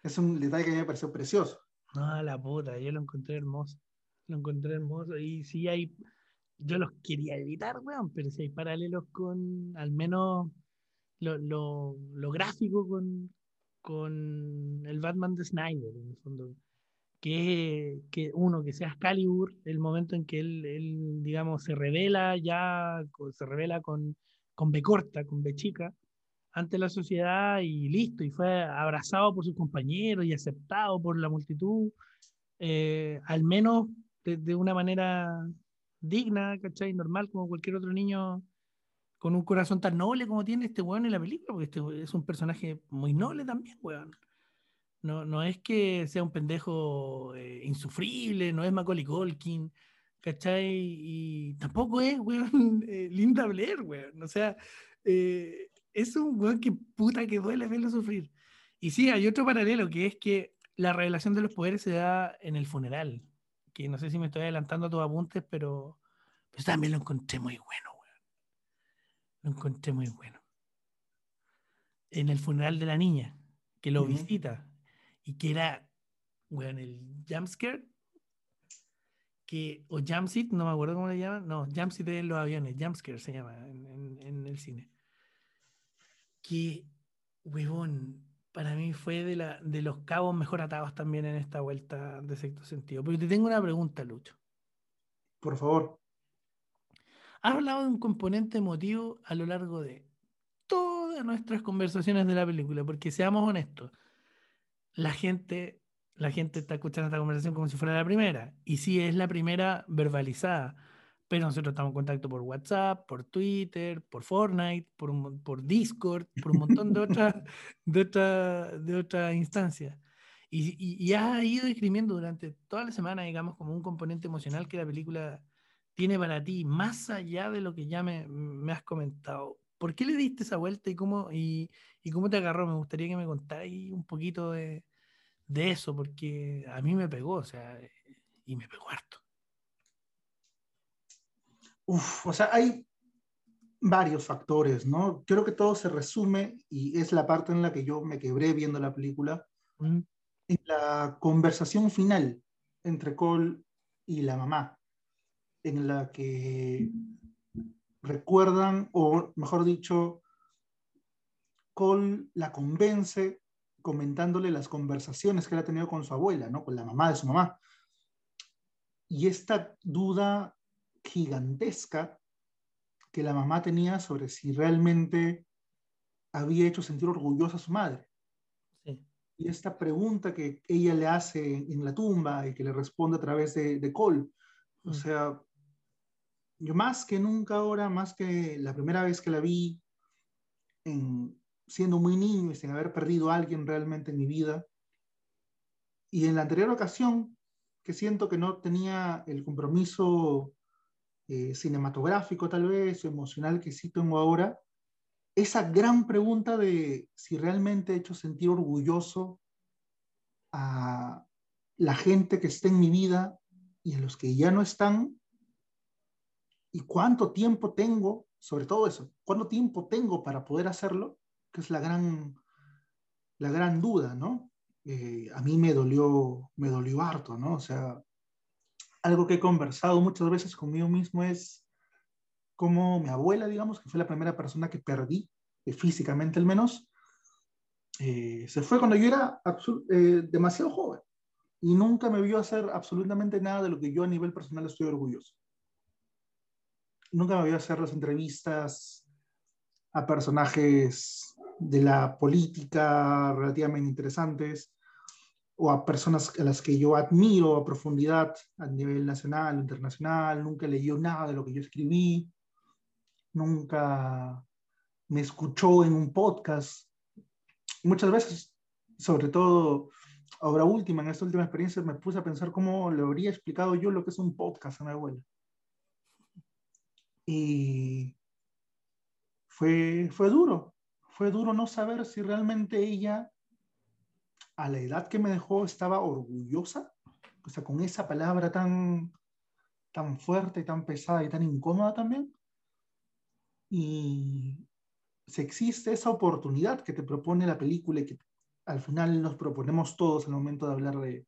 Es un detalle que a mí me pareció precioso. No, la puta, yo lo encontré hermoso lo encontré hermoso. Y si hay, yo los quería evitar, weón, pero si hay paralelos con, al menos, lo, lo, lo gráfico con, con el Batman de Snyder, en el fondo. Que, que uno, que sea Excalibur, el momento en que él, él digamos, se revela ya, se revela con, con B corta, con B chica, ante la sociedad y listo, y fue abrazado por sus compañeros y aceptado por la multitud, eh, al menos de, una manera digna, ¿cachai? Normal, como cualquier otro niño con un corazón tan noble como tiene este weón en la película, porque este es un personaje muy noble también, weón. No, no es que sea un pendejo eh, insufrible, no es Macaulay Culkin, ¿cachai? Y tampoco es, weón, eh, Linda Blair, weón. O sea, eh, es un weón que puta que duele verlo sufrir. Y sí, hay otro paralelo, que es que la revelación de los poderes se da en el funeral que no sé si me estoy adelantando a tus apuntes, pero, pero también lo encontré muy bueno, weón. Lo encontré muy bueno. En el funeral de la niña, que lo visita, y que era, weón, el jumpscare, que, o jumpseat, no me acuerdo cómo le llaman, no, jumpseat es en los aviones, jumpscare se llama en, en el cine. Que, weón, para mí fue de, la, de los cabos mejor atados también en esta vuelta de sexto sentido. Pero te tengo una pregunta, Lucho. Por favor. Has hablado de un componente emotivo a lo largo de todas nuestras conversaciones de la película, porque seamos honestos, la gente, la gente está escuchando esta conversación como si fuera la primera, y sí es la primera verbalizada pero nosotros estamos en contacto por WhatsApp, por Twitter, por Fortnite, por, por Discord, por un montón de otras de otra, de otra instancias. Y, y, has ido escribiendo durante toda la semana, digamos, como un componente emocional que la película tiene para ti, más allá de lo que ya me, me has comentado. ¿Por qué le diste esa vuelta y cómo, y, y cómo te agarró? Me gustaría que me contaras un poquito de, de eso, porque a mí me pegó, o sea, y me pegó harto. Uf, o sea, hay varios factores, ¿no? Creo que todo se resume, y es la parte en la que yo me quebré viendo la película, en la conversación final entre Cole y la mamá, en la que recuerdan, o mejor dicho, Cole la convence comentándole las conversaciones que él ha tenido con su abuela, ¿no? Con la mamá de su mamá. Y esta duda gigantesca que la mamá tenía sobre si realmente había hecho sentir orgullosa a su madre. Y esta pregunta que ella le hace en la tumba y que le responde a través de, de Cole. O mm. sea, yo más que nunca ahora, más que la primera vez que la vi, en, siendo muy niño y sin haber perdido a alguien realmente en mi vida, y en la anterior ocasión, que siento que no tenía el compromiso eh, cinematográfico tal vez, o emocional que sí tengo ahora, esa gran pregunta de si realmente he hecho sentir orgulloso a la gente que está en mi vida y a los que ya no están, y cuánto tiempo tengo, sobre todo eso, cuánto tiempo tengo para poder hacerlo, que es la gran, la gran duda, ¿no? Eh, a mí me dolió, me dolió harto, ¿no? O sea, algo que he conversado muchas veces conmigo mismo es como mi abuela, digamos, que fue la primera persona que perdí, eh, físicamente al menos, eh, se fue cuando yo era eh, demasiado joven y nunca me vio hacer absolutamente nada de lo que yo a nivel personal estoy orgulloso. Nunca me vio hacer las entrevistas a personajes de la política relativamente interesantes o a personas a las que yo admiro a profundidad a nivel nacional internacional, nunca leyó nada de lo que yo escribí, nunca me escuchó en un podcast. Muchas veces, sobre todo ahora última, en esta última experiencia, me puse a pensar cómo le habría explicado yo lo que es un podcast a mi abuela. Y fue, fue duro, fue duro no saber si realmente ella a la edad que me dejó estaba orgullosa, o sea, con esa palabra tan, tan fuerte, tan pesada y tan incómoda también. Y si existe esa oportunidad que te propone la película y que al final nos proponemos todos el momento de hablar de,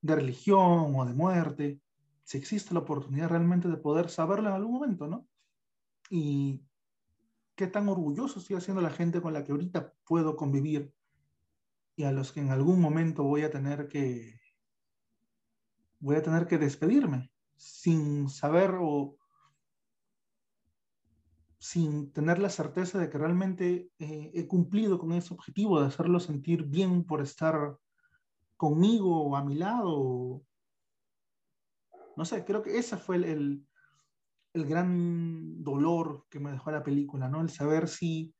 de religión o de muerte, si existe la oportunidad realmente de poder saberlo en algún momento, ¿no? Y qué tan orgulloso estoy haciendo la gente con la que ahorita puedo convivir y a los que en algún momento voy a tener que voy a tener que despedirme sin saber o sin tener la certeza de que realmente eh, he cumplido con ese objetivo de hacerlo sentir bien por estar conmigo o a mi lado. No sé, creo que ese fue el, el gran dolor que me dejó la película, ¿no? El saber si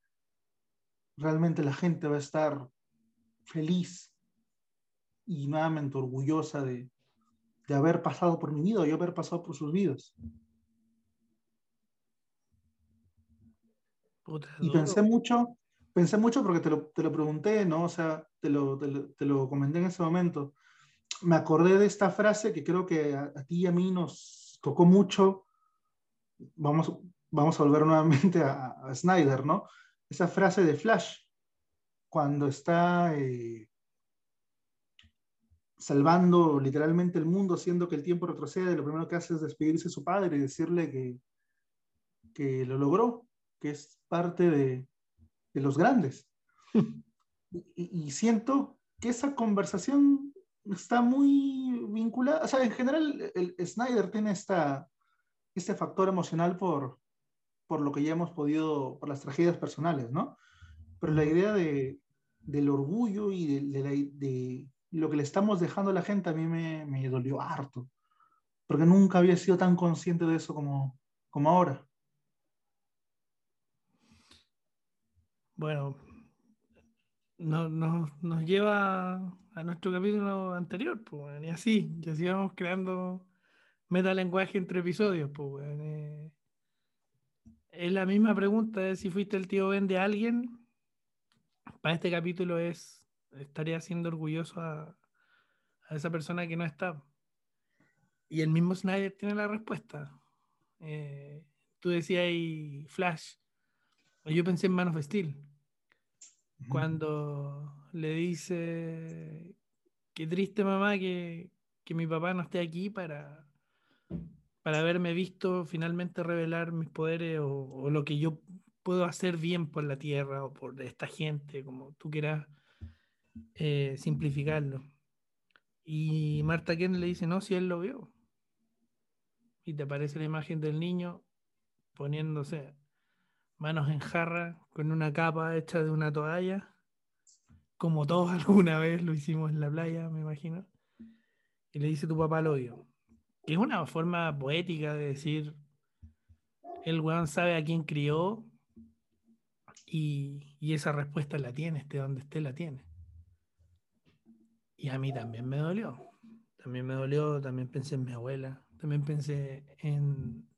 realmente la gente va a estar feliz y nuevamente orgullosa de, haber pasado por mi vida y haber pasado por sus vidas. y pensé mucho, pensé mucho porque te lo, te lo, pregunté, ¿no? O sea, te lo, te lo, comenté en ese momento. Me acordé de esta frase que creo que a, ti y a mí nos tocó mucho. Vamos, vamos a volver nuevamente a, a Snyder, ¿no? Esa frase de Flash, cuando está eh, salvando literalmente el mundo, haciendo que el tiempo retrocede, lo primero que hace es despedirse de su padre y decirle que, que lo logró, que es parte de, de los grandes. y, siento que esa conversación está muy vinculada, o sea, en general el, Snyder tiene esta, este factor emocional por, por lo que ya hemos podido, por las tragedias personales, ¿no? Pero la idea de, del orgullo y de, lo que le estamos dejando a la gente a mí me, dolió harto, porque nunca había sido tan consciente de eso como, como ahora. Bueno, no, nos lleva a nuestro capítulo anterior, pues, y así, y así vamos creando metalenguaje entre episodios, pues, eh, es la misma pregunta de si fuiste el tío Ben de alguien para este capítulo es, estaría siendo orgulloso a, esa persona que no está. Y el mismo Snyder tiene la respuesta. Eh, tú decías ahí Flash, yo pensé en Man of Steel, cuando le dice, qué triste mamá que, que mi papá no esté aquí para, para haberme visto finalmente revelar mis poderes o, lo que yo puedo hacer bien por la tierra o por esta gente, como tú quieras eh, simplificarlo. Y Marta Ken le dice, no, si él lo vio. Y te aparece la imagen del niño poniéndose manos en jarra con una capa hecha de una toalla, como todos alguna vez lo hicimos en la playa, me imagino. Y le dice, tu papá lo vio. Que es una forma poética de decir, el weón sabe a quién crió y, esa respuesta la tiene, esté donde esté, la tiene. Y a mí también me dolió. También me dolió, también pensé en mi abuela, también pensé en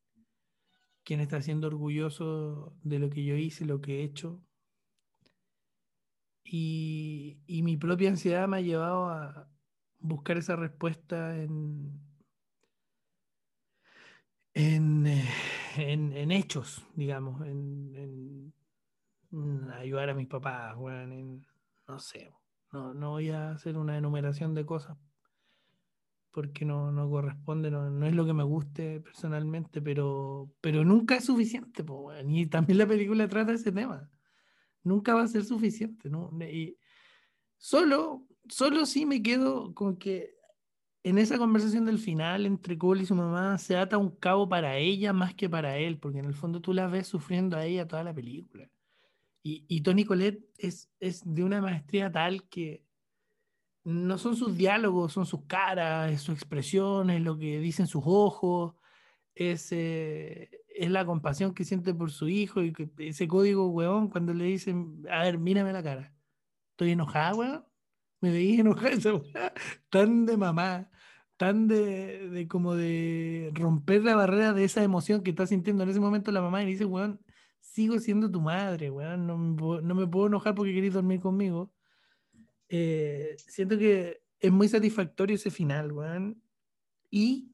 quién está siendo orgulloso de lo que yo hice, lo que he hecho. Y, y mi propia ansiedad me ha llevado a buscar esa respuesta en, en, eh, en, hechos, digamos, en, ayudar a mis papás, en, no sé, no, no voy a hacer una enumeración de cosas porque no, no corresponde, no, no, es lo que me guste personalmente, pero, pero nunca es suficiente. y también la película trata ese tema. Nunca va a ser suficiente. solo, solo sí me quedo con que en esa conversación del final entre Cole y su mamá se ata un cabo para ella más que para él, porque en el fondo tú la ves sufriendo a ella toda la película. Y, Tony Colette es, de una maestría tal que no son sus diálogos, son sus caras, es su expresión, es lo que dicen sus ojos, es, eh, es la compasión que siente por su hijo y que, ese código, weón, cuando le dicen, a ver, mírame la cara, estoy enojada, weón, me veía enojada esa tan de mamá, tan de, de, como de romper la barrera de esa emoción que está sintiendo en ese momento la mamá y dice, weón, sigo siendo tu madre, weón, no me puedo, no me puedo enojar porque querés dormir conmigo. Eh, siento que es muy satisfactorio ese final, weón, y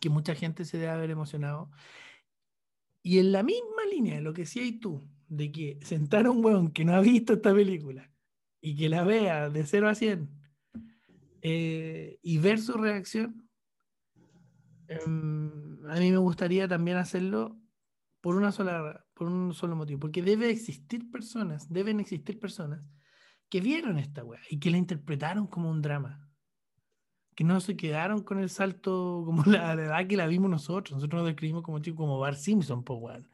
que mucha gente se debe haber emocionado. Y en la misma línea de lo que sí hay tú, de que sentar a un weón que no ha visto esta película y que la vea de 0 a 100 eh, y ver su reacción, em, a mí me gustaría también hacerlo por una sola por un solo motivo, porque debe existir personas, deben existir personas que vieron esta weá y que la interpretaron como un drama. Que no se quedaron con el salto como la, edad que la vimos nosotros. Nosotros nos describimos como chicos como Bar Simpson, pues weón.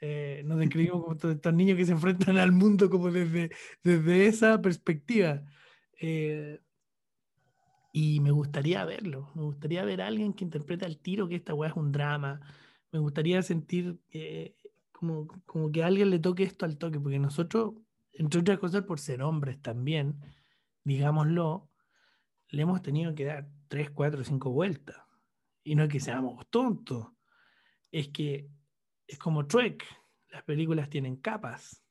Eh, nos describimos como estos, niños que se enfrentan al mundo como desde, desde esa perspectiva. Eh, y me gustaría verlo, me gustaría ver a alguien que interprete al tiro que esta weá es un drama. Me gustaría sentir eh, como, que a alguien le toque esto al toque, porque nosotros, entre otras cosas por ser hombres también, digámoslo, le hemos tenido que dar tres, cuatro, cinco vueltas. Y no es que seamos tontos, es que es como Trek, las películas tienen capas,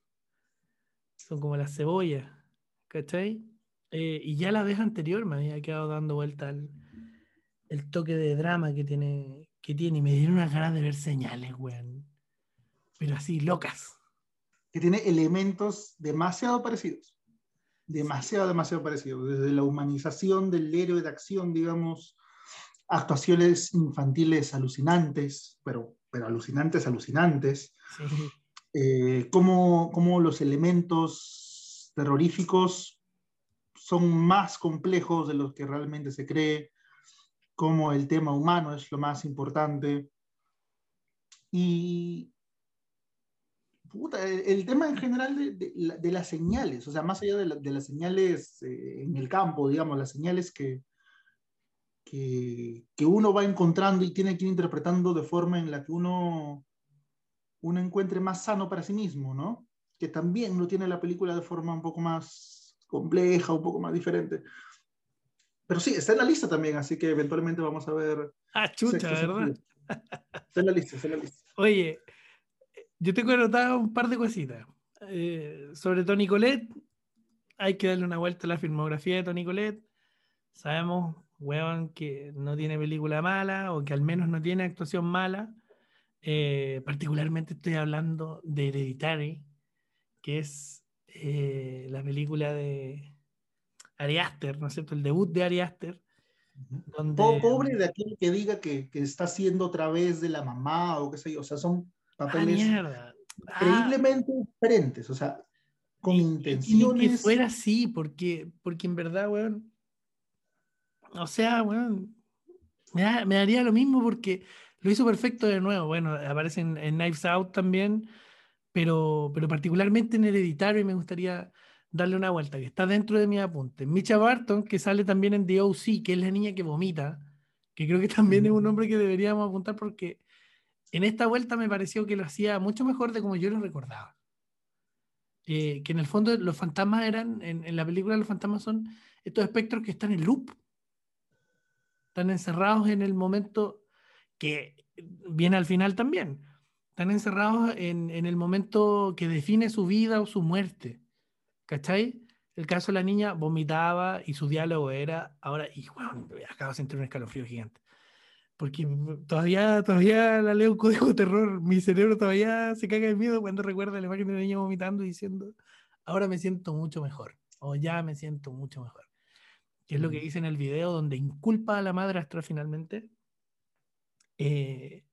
son como las cebollas, ¿cachai? Eh, y ya la vez anterior me había quedado dando vuelta el, el toque de drama que tiene, que tiene y me dieron unas ganas de ver señales, weón pero así locas. Que tiene elementos demasiado parecidos. Demasiado, demasiado parecidos. Desde la humanización del héroe de acción, digamos, actuaciones infantiles alucinantes, pero, pero alucinantes, alucinantes. Eh, como, los elementos terroríficos son más complejos de los que realmente se cree, como el tema humano es lo más importante. Y, el, tema en general de, las señales, o sea, más allá de, las señales eh, en el campo, digamos, las señales que, que, uno va encontrando y tiene que ir interpretando de forma en la que uno, uno encuentre más sano para sí mismo, ¿no? Que también lo tiene la película de forma un poco más compleja, un poco más diferente. Pero sí, está en la lista también, así que eventualmente vamos a ver. Ah, chucha, ¿verdad? Está en la lista, está en la lista. Oye, yo tengo anotado un par de cositas. Eh, sobre Tony Colette, hay que darle una vuelta a la filmografía de Tony Colette. Sabemos, weón, que no tiene película mala o que al menos no tiene actuación mala. Eh, particularmente estoy hablando de Hereditary, que es eh, la película de Ari Aster, ¿no es cierto? El debut de Ari Aster. Pobre de aquel que diga que, que, está haciendo otra vez de la mamá o qué sé yo, o sea, son papeles ah, increíblemente diferentes, o sea, con intenciones. Y que fuera así, porque, porque en verdad, weón, o sea, weón, me, me daría lo mismo porque lo hizo perfecto de nuevo. Bueno, aparece en, Knives Out también, pero, pero particularmente en Hereditario y me gustaría darle una vuelta, que está dentro de mi apunte. Micha Barton, que sale también en The O.C., que es la niña que vomita, que creo que también es un nombre que deberíamos apuntar porque en esta vuelta me pareció que lo hacía mucho mejor de como yo lo recordaba. Eh, que en el fondo los fantasmas eran, en, la película los fantasmas son estos espectros que están en loop. Están encerrados en el momento que viene al final también. Están encerrados en, el momento que define su vida o su muerte. ¿Cachai? El caso de la niña vomitaba y su diálogo era, ahora, y bueno, de sentir un escalofrío gigante. Porque todavía, todavía la leo un código de terror. Mi cerebro todavía se caga de miedo cuando recuerda la imagen de niña vomitando y diciendo, ahora me siento mucho mejor. O ya me siento mucho mejor. Que es lo que dice en el video donde inculpa a la madrastra finalmente eh,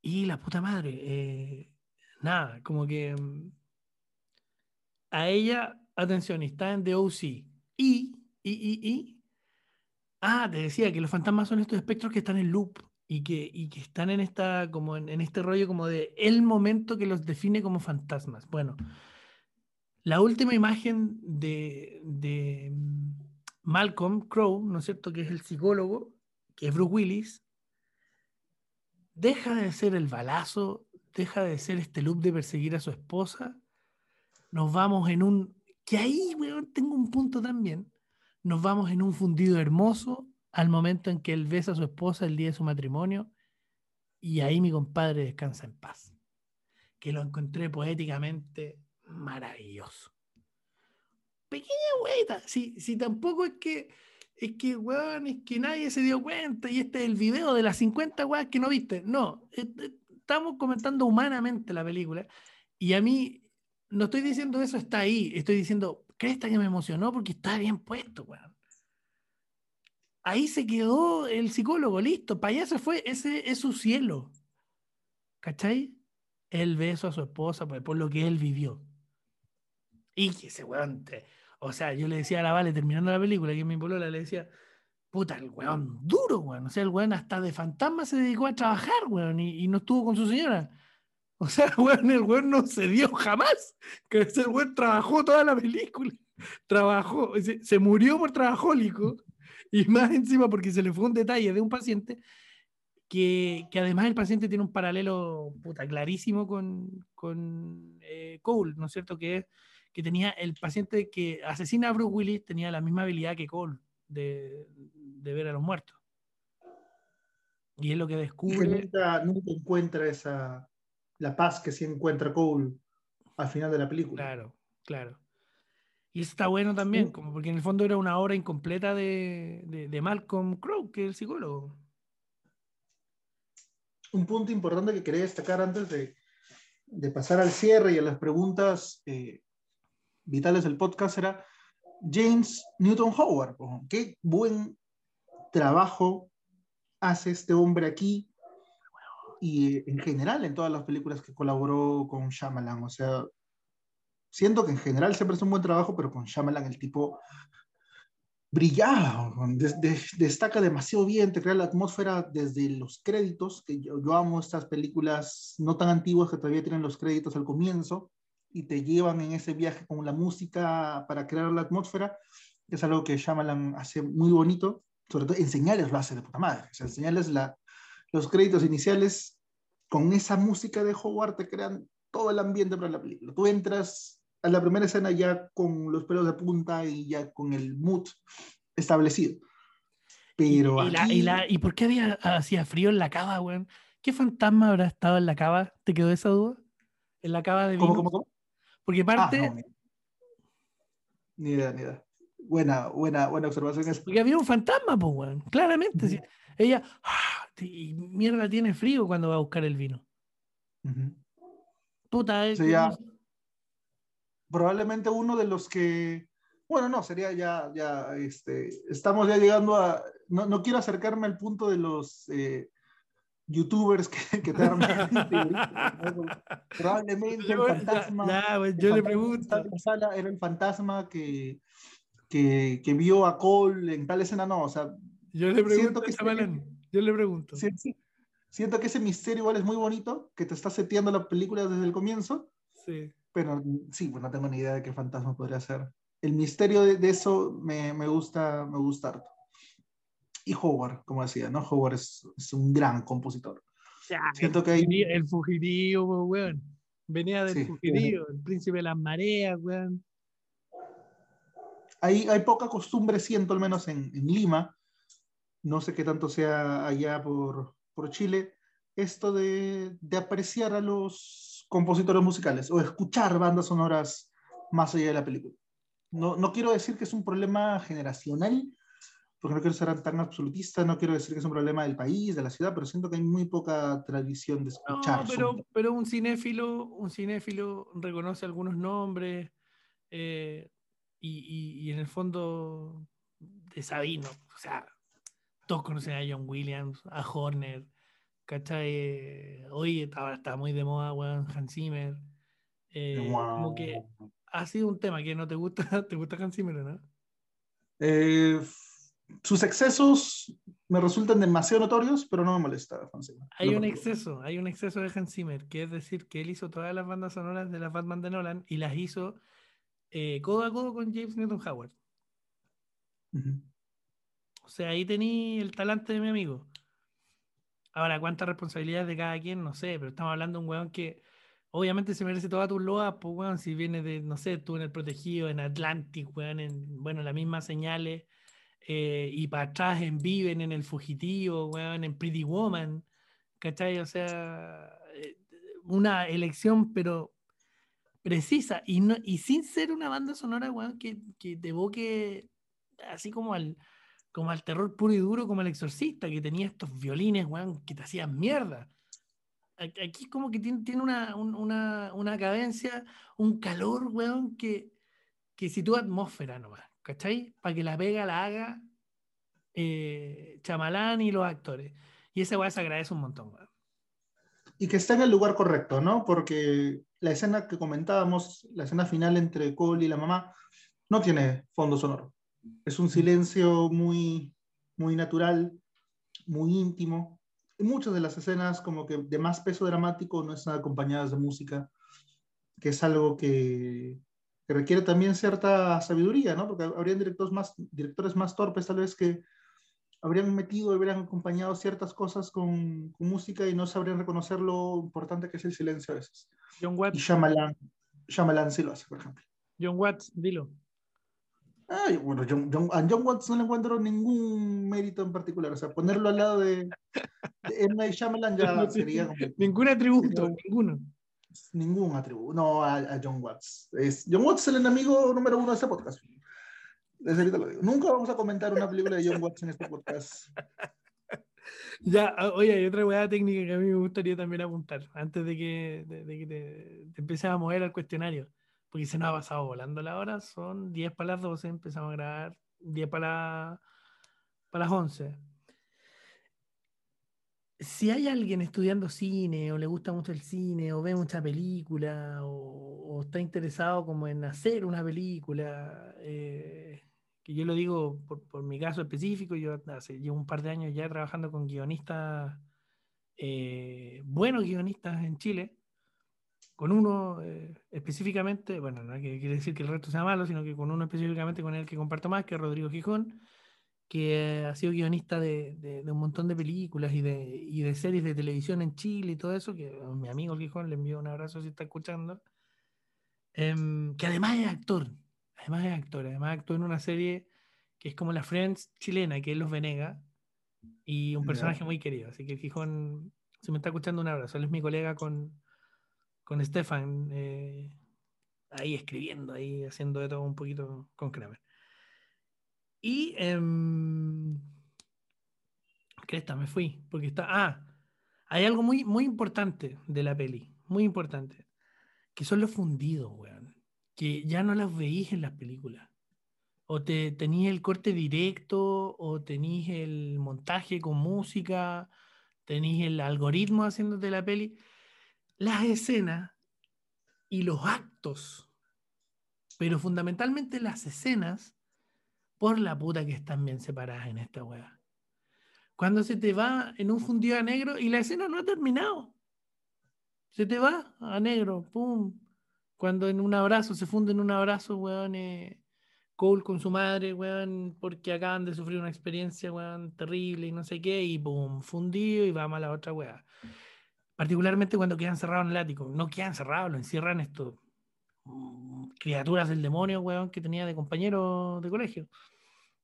y la puta madre, eh, nada, como que mm, a ella, atención, está en The OC. Y, y, y, y, ah, te decía que los fantasmas son estos espectros que están en loop y que, y que están en, esta, como en, este rollo como de el momento que los define como fantasmas. Bueno, la última imagen de, de mm, Malcolm Crowe, ¿no es cierto? Que es el psicólogo, que es Bruce Willis, deja de ser el balazo, deja de ser este loop de perseguir a su esposa. Nos vamos en un. Que ahí, tengo un punto también. Nos vamos en un fundido hermoso al momento en que él besa a su esposa el día de su matrimonio. Y ahí mi compadre descansa en paz. Que lo encontré poéticamente maravilloso. Pequeña hueita. Si, si tampoco es que es que, weón, es que nadie se dio cuenta y este es el video de las 50 weas que no viste. No, eh, eh, estamos comentando humanamente la película y a mí, no estoy diciendo eso está ahí, estoy diciendo, esta que me emocionó porque está bien puesto, weón. Ahí se quedó el psicólogo, listo, para allá se fue, ese es su cielo. ¿Cachai? El beso a su esposa por, por lo que él vivió. Y que ese weón, o sea, yo le decía a la Vale, terminando la película, que mi polola le decía, puta, el weón duro, weón. O sea, el weón hasta de fantasma se dedicó a trabajar, weón, y, no estuvo con su señora. O sea, weón, el weón no se dio jamás. Que ese weón trabajó toda la película. Trabajó, se, murió por trabajólico. Y más encima porque se le fue un detalle de un paciente que, que, además el paciente tiene un paralelo puta, clarísimo con, con eh, Cole, ¿no es cierto? Que que tenía el paciente que asesina a Bruce Willis tenía la misma habilidad que Cole de, ver a los muertos. Y es lo que descubre. nunca, encuentra esa la paz que sí encuentra Cole al final de la película. Claro, claro. Y está bueno también, como porque en el fondo era una obra incompleta de, de, Malcolm Crowe, que es el psicólogo. Un punto importante que quería destacar antes de, de pasar al cierre y a las preguntas eh, vitales del podcast era James Newton Howard. Qué buen trabajo hace este hombre aquí y en general en todas las películas que colaboró con Shyamalan. O sea, siento que en general siempre es un buen trabajo, pero con Shyamalan el tipo brillaba, destaca demasiado bien, te crea la atmósfera desde los créditos, que yo, yo, amo estas películas no tan antiguas que todavía tienen los créditos al comienzo, y te llevan en ese viaje con la música para crear la atmósfera, es algo que Shyamalan hace muy bonito, sobre todo en señales lo hace de puta madre, o sea, en señales la, los créditos iniciales con esa música de Howard te crean todo el ambiente para la película. Tú entras a la primera escena ya con los pelos de punta y ya con el mood establecido. Pero ¿Y, y, la, ¿Y, por qué había, hacía frío en la cava, weón? ¿Qué fantasma habrá estado en la cava? ¿Te quedó esa duda? ¿En la cava de vino? ¿Cómo, cómo, porque ah, parte. ni idea, ni idea. Buena, buena, buena observación. Porque había un fantasma, pues, weón. Claramente. Ella, ah, y mierda tiene frío cuando va a buscar el vino. Puta, es probablemente uno de los que, bueno, no, sería ya, ya, este, estamos ya llegando a, no, no quiero acercarme al punto de los eh, youtubers que, que te arman. probablemente el fantasma. Ya, yo le pregunto. Sala era el fantasma que, que, que, vio a Cole en tal escena, no, o sea. Yo le pregunto, que yo le pregunto. Siento que ese misterio igual es muy bonito, que te está seteando la película desde el comienzo. Sí. Pero sí, pues no tengo ni idea de qué fantasma podría ser. El misterio de, eso me, me, gusta, me gusta harto. Y Howard, como decía, ¿no? Howard es, es un gran compositor. Siento que hay... El fugitivo, weón. Venía del fugitivo, el príncipe de las mareas, weón. Hay, hay poca costumbre, siento al menos en, en Lima, no sé qué tanto sea allá por, por Chile, esto de, de, apreciar a los compositores musicales o escuchar bandas sonoras más allá de la película. No, no quiero decir que es un problema generacional, porque no quiero ser tan absolutista, no quiero decir que es un problema del país, de la ciudad, pero siento que hay muy poca tradición de escuchar. No, pero, pero un cinéfilo, un cinéfilo reconoce algunos nombres eh, y, y, y, en el fondo de Sabino, o sea, todos conocen a John Williams, a Horner, ¿cachai? Hoy ahora está muy de moda, weón, Hans Zimmer. Eh, como que ha sido un tema que no te gusta, ¿te gusta Hans Zimmer, no? Eh, sus excesos me resultan demasiado notorios, pero no me molesta Hans Zimmer. Hay un exceso, hay un exceso de Hans Zimmer, que es decir, que él hizo todas las bandas sonoras de la Batman de Nolan y las hizo eh, codo a codo con James Newton Howard. O sea, ahí tení el talante de mi amigo. Ahora, cuántas responsabilidades de cada quien, no sé, pero estamos hablando de un weón que obviamente se merece toda tu loa, pues weón, si viene de, no sé, tú en el protegido, en Atlantic, weón, en, bueno, las mismas señales, eh, y para atrás en Viven, en El Fugitivo, weón, en Pretty Woman, ¿cachai? O sea, eh, una elección, pero precisa, y, no, y sin ser una banda sonora, weón, que, que te evoque así como al como al terror puro y duro, como el exorcista, que tenía estos violines, weón, que te hacían mierda. Aquí como que tiene, tiene una, una, una, cadencia, un calor, weón, que, que sitúa atmósfera nomás, ¿cachai? Para que la pega la haga eh, Chamalán y los actores. Y ese weón se agradece un montón, weón. Y que está en el lugar correcto, ¿no? Porque la escena que comentábamos, la escena final entre Cole y la mamá, no tiene fondo sonoro. Es un silencio muy, muy natural, muy íntimo. Y muchas de las escenas como que de más peso dramático no están acompañadas de música, que es algo que, que requiere también cierta sabiduría, ¿no? Porque habrían directores más, directores más torpes tal vez que habrían metido, habrían acompañado ciertas cosas con, con, música y no sabrían reconocer lo importante que es el silencio a veces. John Watts. Y Shyamalan, Shyamalan sí lo hace, por ejemplo. John Watts, dilo. Ay, bueno, John, John, a John Watts no le encuentro ningún mérito en particular. O sea, ponerlo al lado de, de M. Shyamalan ya sería como... Ningún atributo, ninguno. Ningún atributo. No, a, a, John Watts. Es, John Watts es el enemigo número uno de este podcast. Desde ahorita lo digo. Nunca vamos a comentar una película de John Watts en este podcast. Ya, oye, hay otra hueá técnica que a mí me gustaría también apuntar, antes de que, de, de que te, te empieces a mover al cuestionario porque se nos ha pasado volando la hora, son 10 para las 12, empezamos a grabar 10 para, para las 11. Si hay alguien estudiando cine o le gusta mucho el cine o ve mucha película o, está interesado como en hacer una película, eh, que yo lo digo por, por, mi caso específico, yo hace, llevo un par de años ya trabajando con guionistas, eh, buenos guionistas en Chile, con uno eh, específicamente, bueno, no quiere decir que el resto sea malo, sino que con uno específicamente con el que comparto más, que es Rodrigo Gijón, que ha sido guionista de, de, un montón de películas y de, y de series de televisión en Chile y todo eso, que mi amigo Gijón le envío un abrazo si está escuchando, em, que además es actor, además es actor, además actuó en una serie que es como la Friends chilena, que es Los Venega, y un personaje muy querido, así que Gijón, si me está escuchando, un abrazo, él es mi colega con con Stefan eh, ahí escribiendo, ahí haciendo de todo un poquito con Kramer. Y eh, Cresta, me fui. Porque está. Ah, hay algo muy, muy importante de la peli. Muy importante. Que son los fundidos, weón. Que ya no los veís en las películas. O te tenéis el corte directo, o tenéis el montaje con música, tenéis el algoritmo haciéndote la peli. Las escenas y los actos, pero fundamentalmente las escenas, por la puta que están bien separadas en esta weá. Cuando se te va en un fundido a negro y la escena no ha terminado. Se te va a negro, pum. Cuando en un abrazo se funde en un abrazo, weón, eh, Cole con su madre, weón, porque acaban de sufrir una experiencia, weón, terrible y no sé qué, y pum, fundido y va a la otra weá. Particularmente cuando quedan cerrados en el ático. No quedan cerrados, lo encierran estos mm, criaturas del demonio, weón, que tenía de compañero de colegio.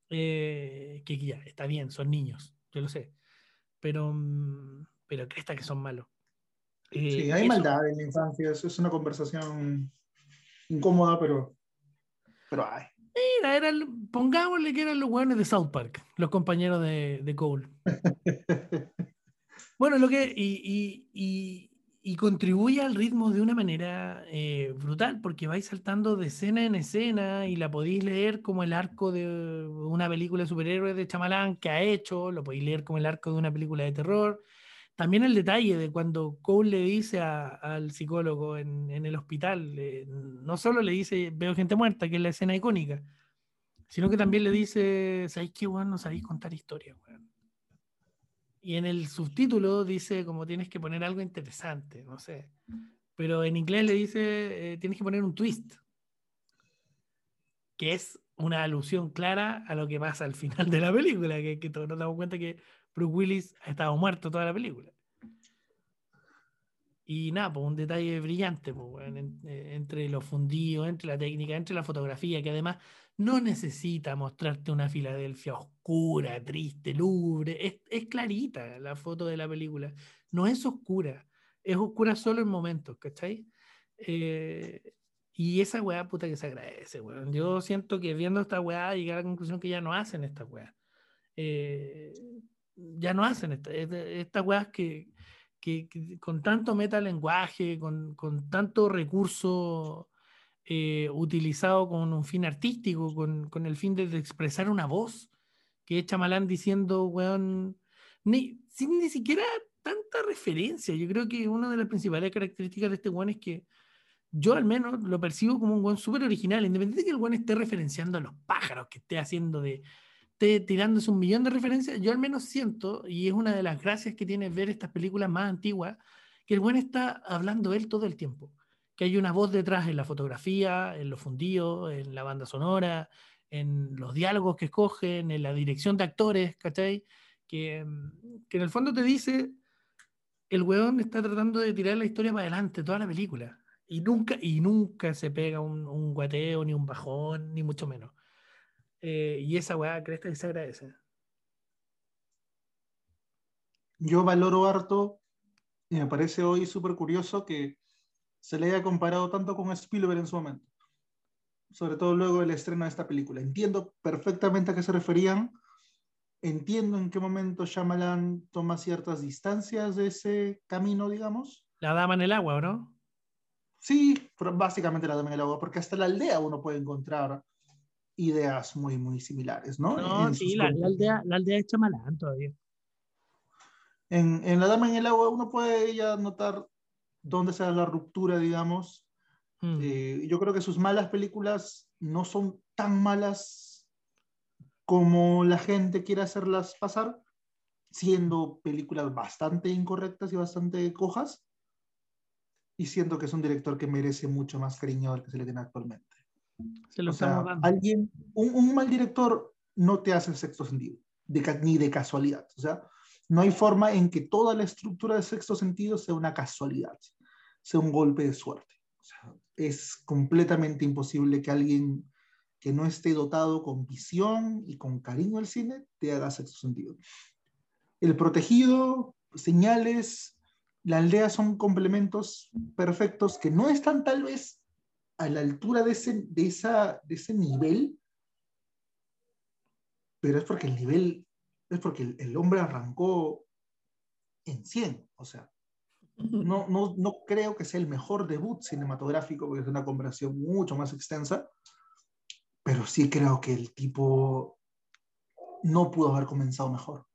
Eh, que ya, está bien, son niños yo lo sé. Pero, mm, pero cresta que son malos. sí, eh, hay maldad en la infancia, eso es una conversación incómoda, pero, pero hay. Mira, era, pongámosle que eran los hueones de South Park, los compañeros de, de Cole. bueno, lo que. y, y contribuye al ritmo de una manera eh, brutal, porque vais saltando de escena en escena y la podéis leer como el arco de una película de superhéroes de Chamalán que ha hecho, lo podéis leer como el arco de una película de terror. También el detalle de cuando Cole le dice al psicólogo en, el hospital, no solo le dice veo gente muerta, que es la escena icónica, sino que también le dice, ¿sabéis qué, bueno No sabéis contar historias, y en el subtítulo dice como tienes que poner algo interesante, no sé. Pero en inglés le dice eh, tienes que poner un twist, que es una alusión clara a lo que pasa al final de la película, que, que todos nos damos cuenta que Bruce Willis ha estado muerto toda la película. Y nada, pues un detalle brillante pues, eh, entre los fundidos, entre la técnica, entre la fotografía, que además no necesita mostrarte una Filadelfia oscura, triste, lúgubre. Es, clarita la foto de la película. No es oscura. Es oscura solo en momentos, ¿cachai? Eh, y esa weá, puta que se agradece, weón. Yo siento que viendo esta weá llegué a la conclusión que ya no hacen esta weá. Eh, ya no hacen esta, estas weas que, que, con tanto metalenguaje, con, con tanto recurso eh, utilizado con un fin artístico, con, con, el fin de, expresar una voz, que es Chamalán diciendo, weón, ni, sin ni siquiera tanta referencia. Yo creo que una de las principales características de este weón es que yo al menos lo percibo como un weón súper original, independiente de que el weón esté referenciando a los pájaros, que esté haciendo de, tirándose un millón de referencias, yo al menos siento, y es una de las gracias que tiene ver estas películas más antiguas, que el buen está hablando él todo el tiempo. Que hay una voz detrás en la fotografía, en los fundidos, en la banda sonora, en los diálogos que escogen, en la dirección de actores, ¿cachai? Que, que en el fondo te dice, el weón está tratando de tirar la historia para adelante, toda la película. Y nunca, y nunca se pega un, guateo, ni un bajón, ni mucho menos. Eh, y esa weá, crees que se agradece. Yo valoro harto, y me parece hoy súper curioso que se le haya comparado tanto con Spielberg en su momento. Sobre todo luego del estreno de esta película. Entiendo perfectamente a qué se referían. Entiendo en qué momento Shyamalan toma ciertas distancias de ese camino, digamos. La dama en el agua, ¿no? Sí, básicamente la dama en el agua, porque hasta la aldea uno puede encontrar ideas muy, muy similares, ¿no? No, sí, la, aldea, la aldea es chamalán todavía. En, en, La Dama en el Agua uno puede ya notar dónde se da la ruptura, digamos. Hmm. Eh, yo creo que sus malas películas no son tan malas como la gente quiere hacerlas pasar, siendo películas bastante incorrectas y bastante cojas, y siento que es un director que merece mucho más cariño del que se le tiene actualmente. Se lo o sea, alguien, un, un, mal director no te hace sexto sentido, de, ni de casualidad. O sea, no hay forma en que toda la estructura de sexto sentido sea una casualidad, sea un golpe de suerte. Es completamente imposible que alguien que no esté dotado con visión y con cariño al cine te haga sexto sentido. El protegido, señales, la aldea son complementos perfectos que no están tal vez a la altura de ese, de, esa, de ese nivel, pero es porque el nivel es porque el, el hombre arrancó en 100, o sea, no, no, no creo que sea el mejor debut cinematográfico, porque es una conversación mucho más extensa, pero sí creo que el tipo no pudo haber comenzado mejor.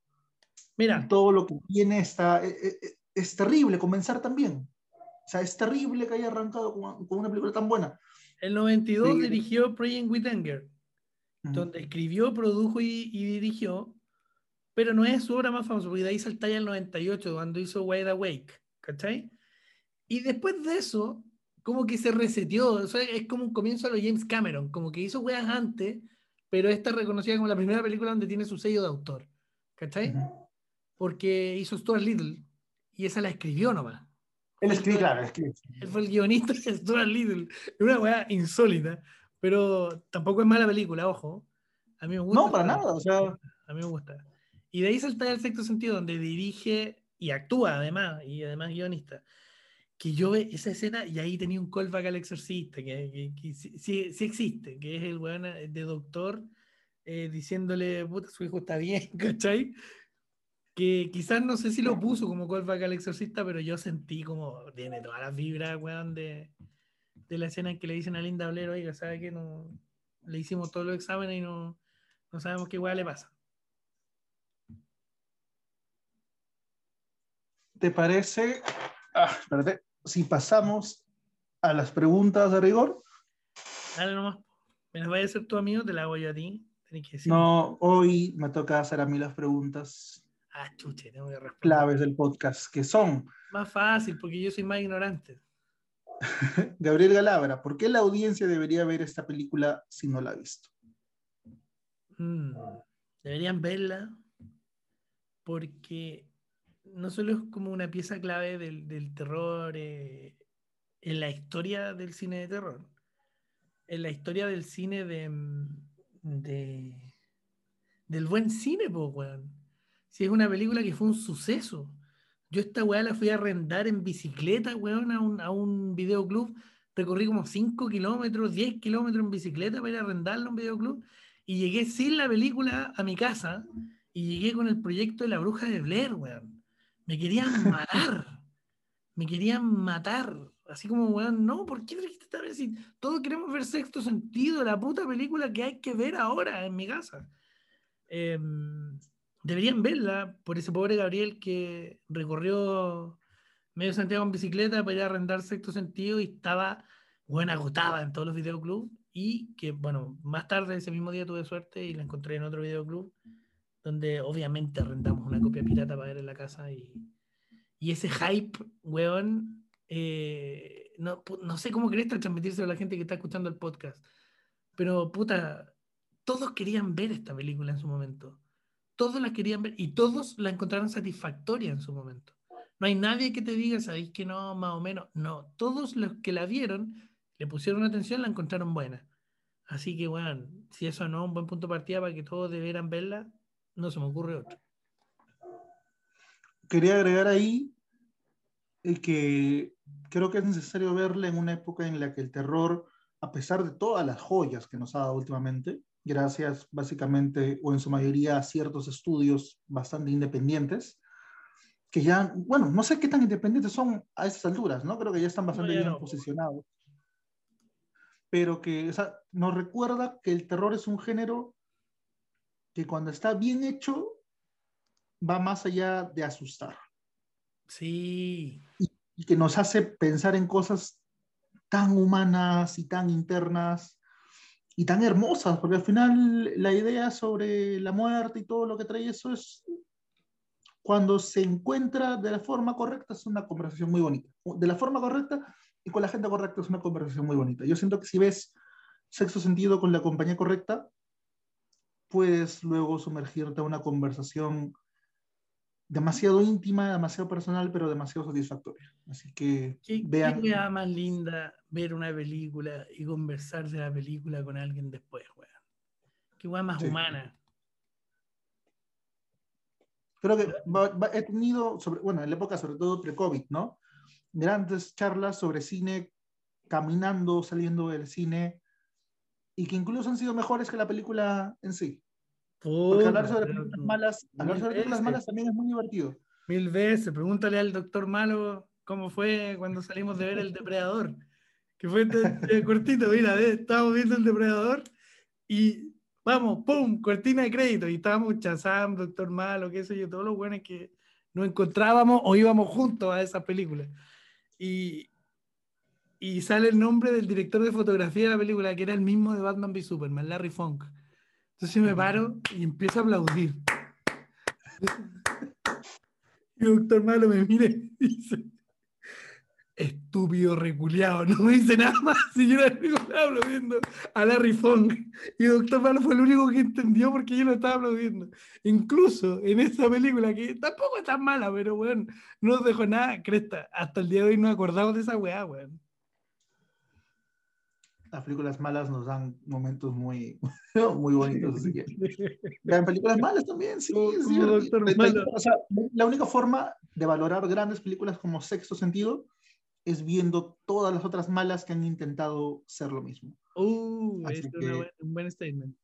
Mira, Todo lo que viene está, eh, eh, eh, es, terrible comenzar también. O sea, es terrible que haya arrancado con, con una película tan buena. el 92 Sí. dirigió Praying with Anger, Ujú. donde escribió, produjo y, y dirigió, pero no es su obra más famosa, porque de ahí salta ya el 98, cuando hizo Wide Awake, ¿cachai? Y después de eso, como que se reseteó, o sea, es como un comienzo a lo James Cameron, como que hizo weas antes, pero esta es reconocida como la primera película donde tiene su sello de autor, ¿cachai? Porque hizo Stuart Little y esa la escribió nomás. Él escribe, claro, él escribe. Él fue el guionista de Stuart Little. Es una weá insólita, pero tampoco es mala película, ojo. A mí me gusta. No, para nada, o sea, A mí me gusta. Y de ahí salta el sexto sentido, donde dirige y actúa además, y además guionista. Que yo ve esa escena y ahí tenía un callback al exorcista, que, que- que sí, existe, que es el weón de doctor eh, diciéndole, puta, su hijo está bien, ¿cachai? Que quizás no sé si lo puso como callback al exorcista, pero yo sentí como, tiene todas las vibras, weón, de, de la escena en que le dicen a Linda Blair, oiga, ¿sabe qué? No, le hicimos todos los exámenes y no, no sabemos qué weá le pasa. ¿Te parece? Ah, espérate, si pasamos a las preguntas de rigor. Dale nomás. Me las vaya a hacer tu amigo, te la hago yo a ti. Tenés que. No, hoy me toca hacer a mí las preguntas Ah, chuche, tengo que responder. claves del podcast, que son Más fácil, porque yo soy más ignorante. Gabriel Galabra, ¿por qué la audiencia debería ver esta película si no la ha visto? Mm, Deberían verla porque no solo es como una pieza clave del, del terror eh, en la historia del cine de terror, en la historia del cine de, mm, de- del buen cine, pues, weón. Si es una película que fue un suceso. Yo esta weá la fui a arrendar en bicicleta, weón, a un, a un videoclub. Recorrí como 5 kilómetros, 10 kilómetros en bicicleta para ir a arrendarla a un videoclub. Y llegué sin la película a mi casa y llegué con el proyecto de la bruja de Blair, weón. Me querían matar. Me querían matar. Así como, weón, no, ¿por qué trajiste esta vez? Si todos queremos ver sexto sentido, la puta película que hay que ver ahora en mi casa. Em, deberían verla por ese pobre Gabriel que recorrió medio Santiago en bicicleta para ir a arrendar sexto sentido y estaba, bueno, agotada en todos los videoclubs y que, bueno, más tarde ese mismo día tuve suerte y la encontré en otro videoclub donde obviamente arrendamos una copia pirata para ver en la casa y, y ese hype, weón, eh, no, no sé cómo querés transmitírselo a la gente que está escuchando el podcast, pero puta, todos querían ver esta película en su momento. Todos la querían ver y todos la encontraron satisfactoria en su momento. No hay nadie que te diga, sabéis que no, más o menos. No, todos los que la vieron, le pusieron atención, la encontraron buena. Así que, bueno, si eso no es un buen punto de partida para que todos debieran verla, no se me ocurre otro. Quería agregar ahí eh, que creo que es necesario verla en una época en la que el terror, a pesar de todas las joyas que nos ha dado últimamente, gracias básicamente o en su mayoría a ciertos estudios bastante independientes, que ya, bueno, no sé qué tan independientes son a estas alturas, ¿no? Creo que ya están bastante No, ya bien no. posicionados. Pero que o sea, nos recuerda que el terror es un género que cuando está bien hecho va más allá de asustar Sí, y que nos hace pensar en cosas tan humanas y tan internas y tan hermosas, porque al final la idea sobre la muerte y todo lo que trae eso es, cuando se encuentra de la forma correcta, es una conversación muy bonita. De la forma correcta y con la gente correcta es una conversación muy bonita. Yo siento que si ves sexo sentido con la compañía correcta, puedes luego sumergirte a una conversación demasiado íntima, demasiado personal, pero demasiado satisfactoria. Así que qué, vean. qué wea más linda ver una película y conversar de la película con alguien después, weón. Qué wea más Sí. humana. Creo que va- va- he tenido, sobre, bueno, en la época sobre todo pre-COVID, ¿no? Grandes charlas sobre cine, caminando, saliendo del cine, y que incluso han sido mejores que la película en sí. Porque hablar sobre películas malas, hablar sobre películas malas también es muy divertido. Mil veces, pregúntale al doctor Malo cómo fue cuando salimos de ver El Depredador. Que fue cortito, mira, estábamos viendo El Depredador y vamos, ¡pum! Cortina de crédito. Y estábamos Chazam, Doctor Malo, qué sé yo, todos los buenos que nos encontrábamos o íbamos juntos a esa película. Y, y sale el nombre del director de fotografía de la película, que era el mismo de Batman v Superman, Larry Funk. Entonces me paro y empiezo a aplaudir. Y doctor Malo me mira y dice, estúpido reculeado, no me dice nada más. Y yo estaba aplaudiendo a Larry Fong. Y Doctor Malo fue el único que entendió porque yo lo estaba aplaudiendo. Incluso en esa película, que tampoco es tan mala, pero bueno, no nos dejó nada, cresta. Hasta el día de hoy no acordamos de esa weá, weón. Las películas malas nos dan momentos muy, muy bonitos. Así que. Vean películas malas también, sí. sí o sea, la única forma de valorar grandes películas como Sexto Sentido es viendo todas las otras malas que han intentado ser lo mismo. Uh, es un buen statement.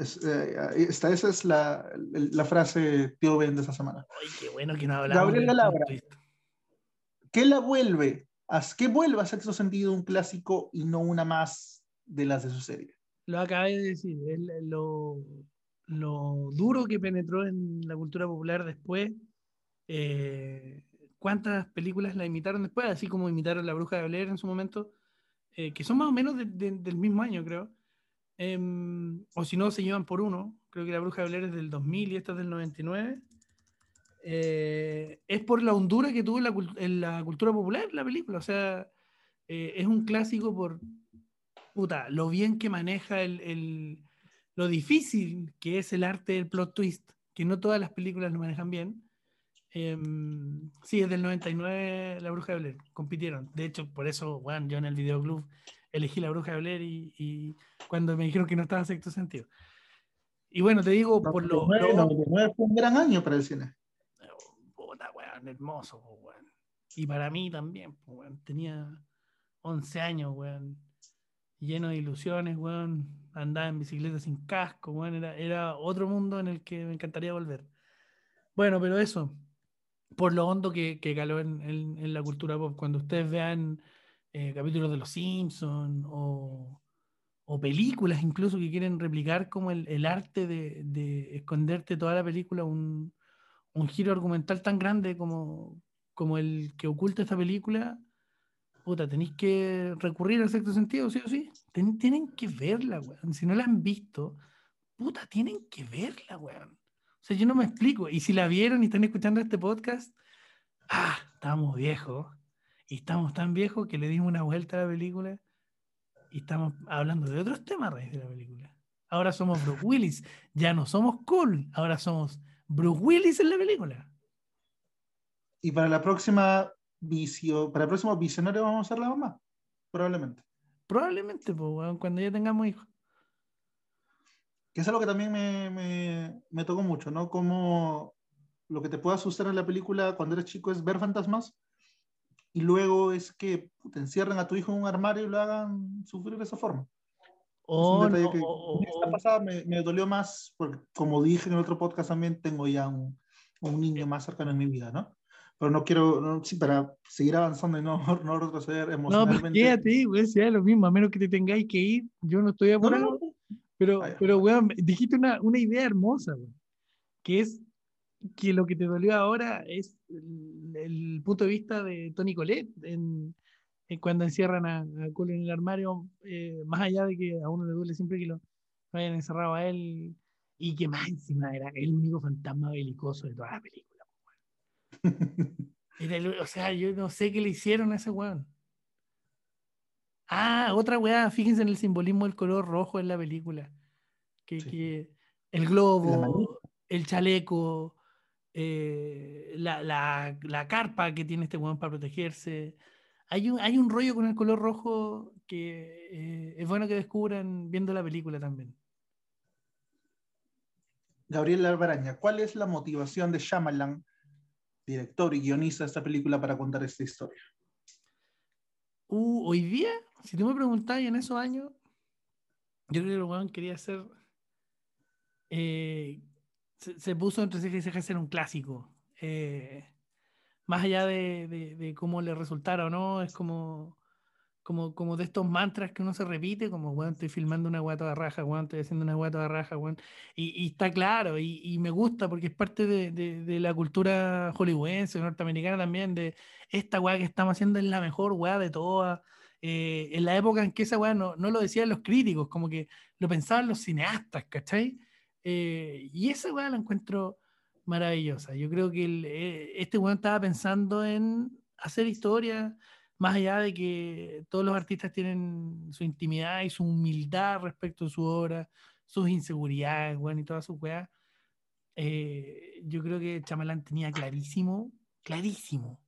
Eh, esta, esa es la, la, frase tío Ben de esta semana. Ay, qué bueno que no hablamos. Gabriel Galabra. ¿Qué la vuelve? ¿Qué vuelve a sexto sentido un clásico y no una más de las de su serie? Lo acabé de decir, lo, lo duro que penetró en la cultura popular después eh, cuántas películas la imitaron después, así como imitaron La Bruja de Blair en su momento, eh, que son más o menos del mismo año, creo. Em, o si no, se llevan por uno. Creo que La Bruja de Blair es del 2000 y esta es del 99. Eh, es por la hondura que tuvo en la, cultura popular la película. O sea, eh, es un clásico por puta, lo bien que maneja el, lo difícil que es el arte del plot twist, que no todas las películas lo manejan bien. Em, sí, es del 99 La Bruja de Blair, compitieron. De hecho, por eso, bueno, yo en el videoclub elegí La Bruja de Blair y, cuando me dijeron que no estaba en sexto sentido. Y bueno, te digo, por lo... 99 fue un gran año para el cine. Hermoso, weón. Y para mí también, weón. Tenía 11 años, weón. Lleno de ilusiones, weón. Andaba en bicicleta sin casco, weón. Era, era otro mundo en el que me encantaría volver. Bueno, pero eso, por lo hondo que, que caló en, en, la cultura pop. Cuando ustedes vean eh, capítulos de Los Simpsons o, o, películas incluso que quieren replicar como el, el arte de, de, esconderte toda la película, un, un, giro argumental tan grande como, como el que oculta esta película, puta, tenéis que recurrir al sexto sentido, sí o sí. tienen que verla, weón. Si no la han visto, puta, tienen que verla, weón. O sea, yo no me explico. Y si la vieron y están escuchando este podcast, ah, estamos viejos. Y estamos tan viejos que le dimos una vuelta a la película y estamos hablando de otros temas a raíz de la película. Ahora somos Bruce Willis. Ya no somos cool. Ahora somos Bruce Willis en la película. Y para la próxima vicio, para el próximo visionario vamos a ser la mamá. Probablemente. Probablemente, pues, cuando ya tengamos hijos que es algo que también me, me, me, tocó mucho, ¿no? Como lo que te puede asustar en la película cuando eres chico es ver fantasmas y luego es que te encierran a tu hijo en un armario y lo hagan sufrir de esa forma. Oh, no, esta pasada me, me, dolió más, porque como dije en el otro podcast también, tengo ya un, un niño más cercano en mi vida, ¿no? Pero no quiero, no, sí, para seguir avanzando y no, no retroceder emocionalmente. No, pues quédate, güey, sea lo mismo, a menos que te tengáis que ir, yo no estoy apurado. Pero, pero weón, dijiste una, una idea hermosa, weón, que es que lo que te dolió ahora es el, punto de vista de Tony Colette en, cuando encierran a, a Cole en el armario, eh, más allá de que a uno le duele siempre que lo hayan encerrado a él y que más encima era el único fantasma belicoso de toda la película. Era o sea, yo no sé qué le hicieron a ese weón. Ah, otra weá, fíjense en el simbolismo del color rojo en la película. Que, el globo, el chaleco, eh, la, la, la, carpa que tiene este weón para protegerse. Hay un, hay un rollo con el color rojo que eh, es bueno que descubran viendo la película también. Gabriel Albaraña, ¿cuál es la motivación de Shyamalan, director y guionista de esta película, para contar esta historia? Uh, hoy día si tú me preguntas en esos años, yo creo que el weón quería hacer eh, se, puso entre ceja y ceja ser un clásico. Eh, más allá de, de, cómo le resultara o no, es como, como, como de estos mantras que uno se repite, como, bueno, estoy filmando una guata de raja, bueno, estoy haciendo una guata de raja, bueno, y, y, está claro, y, y, me gusta porque es parte de, de, la cultura hollywoodense, norteamericana también, de esta weá que estamos haciendo es la mejor weá de todas. Eh, en la época en que esa weá no, no, lo decían los críticos, como que lo pensaban los cineastas, ¿cachai? Eh, y esa weá la encuentro maravillosa. Yo creo que eh, este weón estaba pensando en hacer historia, más allá de que todos los artistas tienen su intimidad y su humildad respecto a su obra, sus inseguridades, bueno, y todas sus weas. Eh, yo creo que Chamalán tenía clarísimo, clarísimo,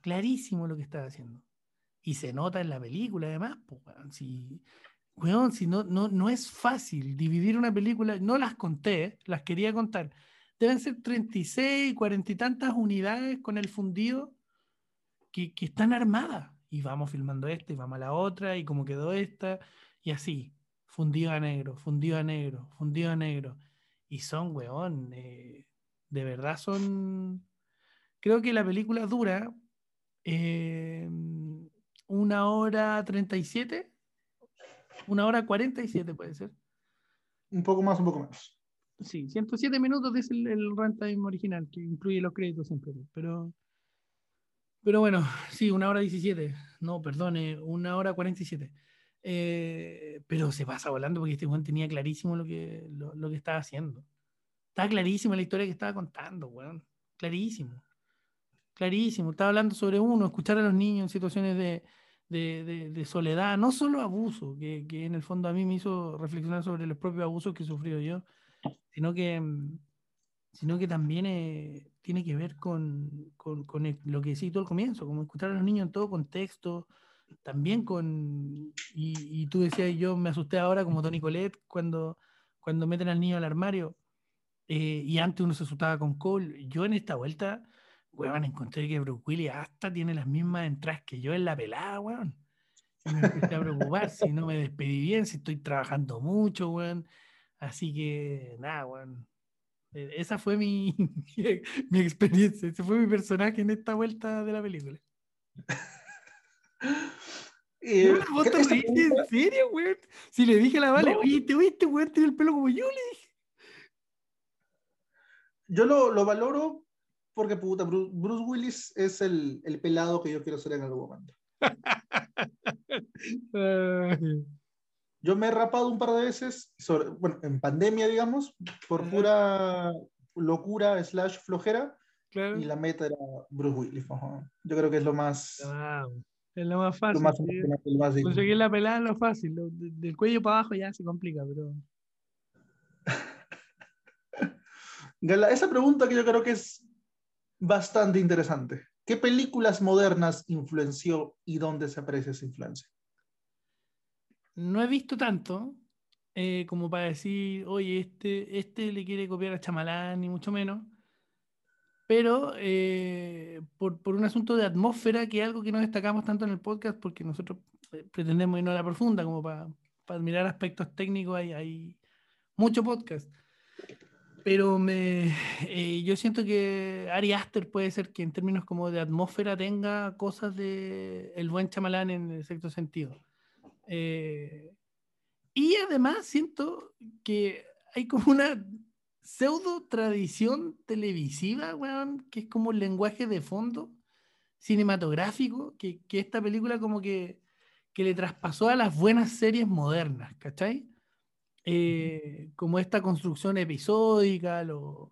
clarísimo lo que estaba haciendo. Y se nota en la película, además, pues, si, si no, no, no es fácil dividir una película, no las conté, las quería contar. Deben ser 36, 40 y tantas unidades con el fundido que, están armadas. Y vamos filmando esta y vamos a la otra y cómo quedó esta y así. Fundido a negro, fundido a negro, fundido a negro. Y son, weón, eh, de verdad son... Creo que la película dura eh, una hora 37, una hora 47 puede ser. Un poco más, un poco menos. Sí, 107 minutos es el, el runtime original, que incluye los créditos siempre. Pero pero bueno, sí, una hora 17. No, perdone, una hora 47. Eh, pero se pasa volando porque este Juan tenía clarísimo lo que, lo, que estaba haciendo. Estaba clarísimo la historia que estaba contando, weón. Clarísimo. Clarísimo. Estaba hablando sobre uno, escuchar a los niños en situaciones de, de, de, soledad, no solo abuso, que, que, en el fondo a mí me hizo reflexionar sobre los propios abusos que he sufrido yo, sino que, sino que también eh, tiene que ver con, con, con lo que decís tú al comienzo, como escuchar a los niños en todo contexto, también con, y, y, tú decías, yo me asusté ahora como Tony Colette cuando, cuando meten al niño al armario, eh, y antes uno se asustaba con Cole, yo en esta vuelta, weón, encontré que Bruce Willis hasta tiene las mismas entradas que yo en la pelada, weón. me empecé a preocupar si no me despedí bien, si estoy trabajando mucho, weón. Así que, nada, weón. Eh, esa fue mi, mi experiencia, ese fue mi personaje en esta vuelta de la película. Eh, ¿Vos te ¿En serio, güey? Si le dije a la Vale, oye, ¿te oíste, güey? Tiene el pelo como yo, le dije. Yo lo, lo valoro porque, puta, Bruce, Willis es el, el, pelado que yo quiero ser en algún momento. Yo me he rapado un par de veces, bueno, en pandemia, digamos, por pura locura slash flojera. Y la meta era Bruce Willis. Yo creo que es lo más... es lo más fácil. Lo más, Conseguir la pelada es lo fácil. del cuello para abajo ya se complica, pero... esa pregunta que yo creo que es bastante interesante. ¿Qué películas modernas influenció y dónde se aprecia esa influencia? No he visto tanto eh, como para decir, oye, este, este le quiere copiar a Chamalán, ni mucho menos. Pero eh, por, por, un asunto de atmósfera, que es algo que no destacamos tanto en el podcast, porque nosotros eh, pretendemos irnos a la profunda, como para, para mirar aspectos técnicos, hay, hay mucho podcast. Pero me, yo siento que Ari Aster puede ser que en términos como de atmósfera tenga cosas de el buen chamalán en el sexto sentido. Eh, y además siento que hay como una pseudo tradición televisiva, weón, que es como un lenguaje de fondo cinematográfico, que, que esta película como que, que, le traspasó a las buenas series modernas, ¿cachai? Eh, como esta construcción episódica, los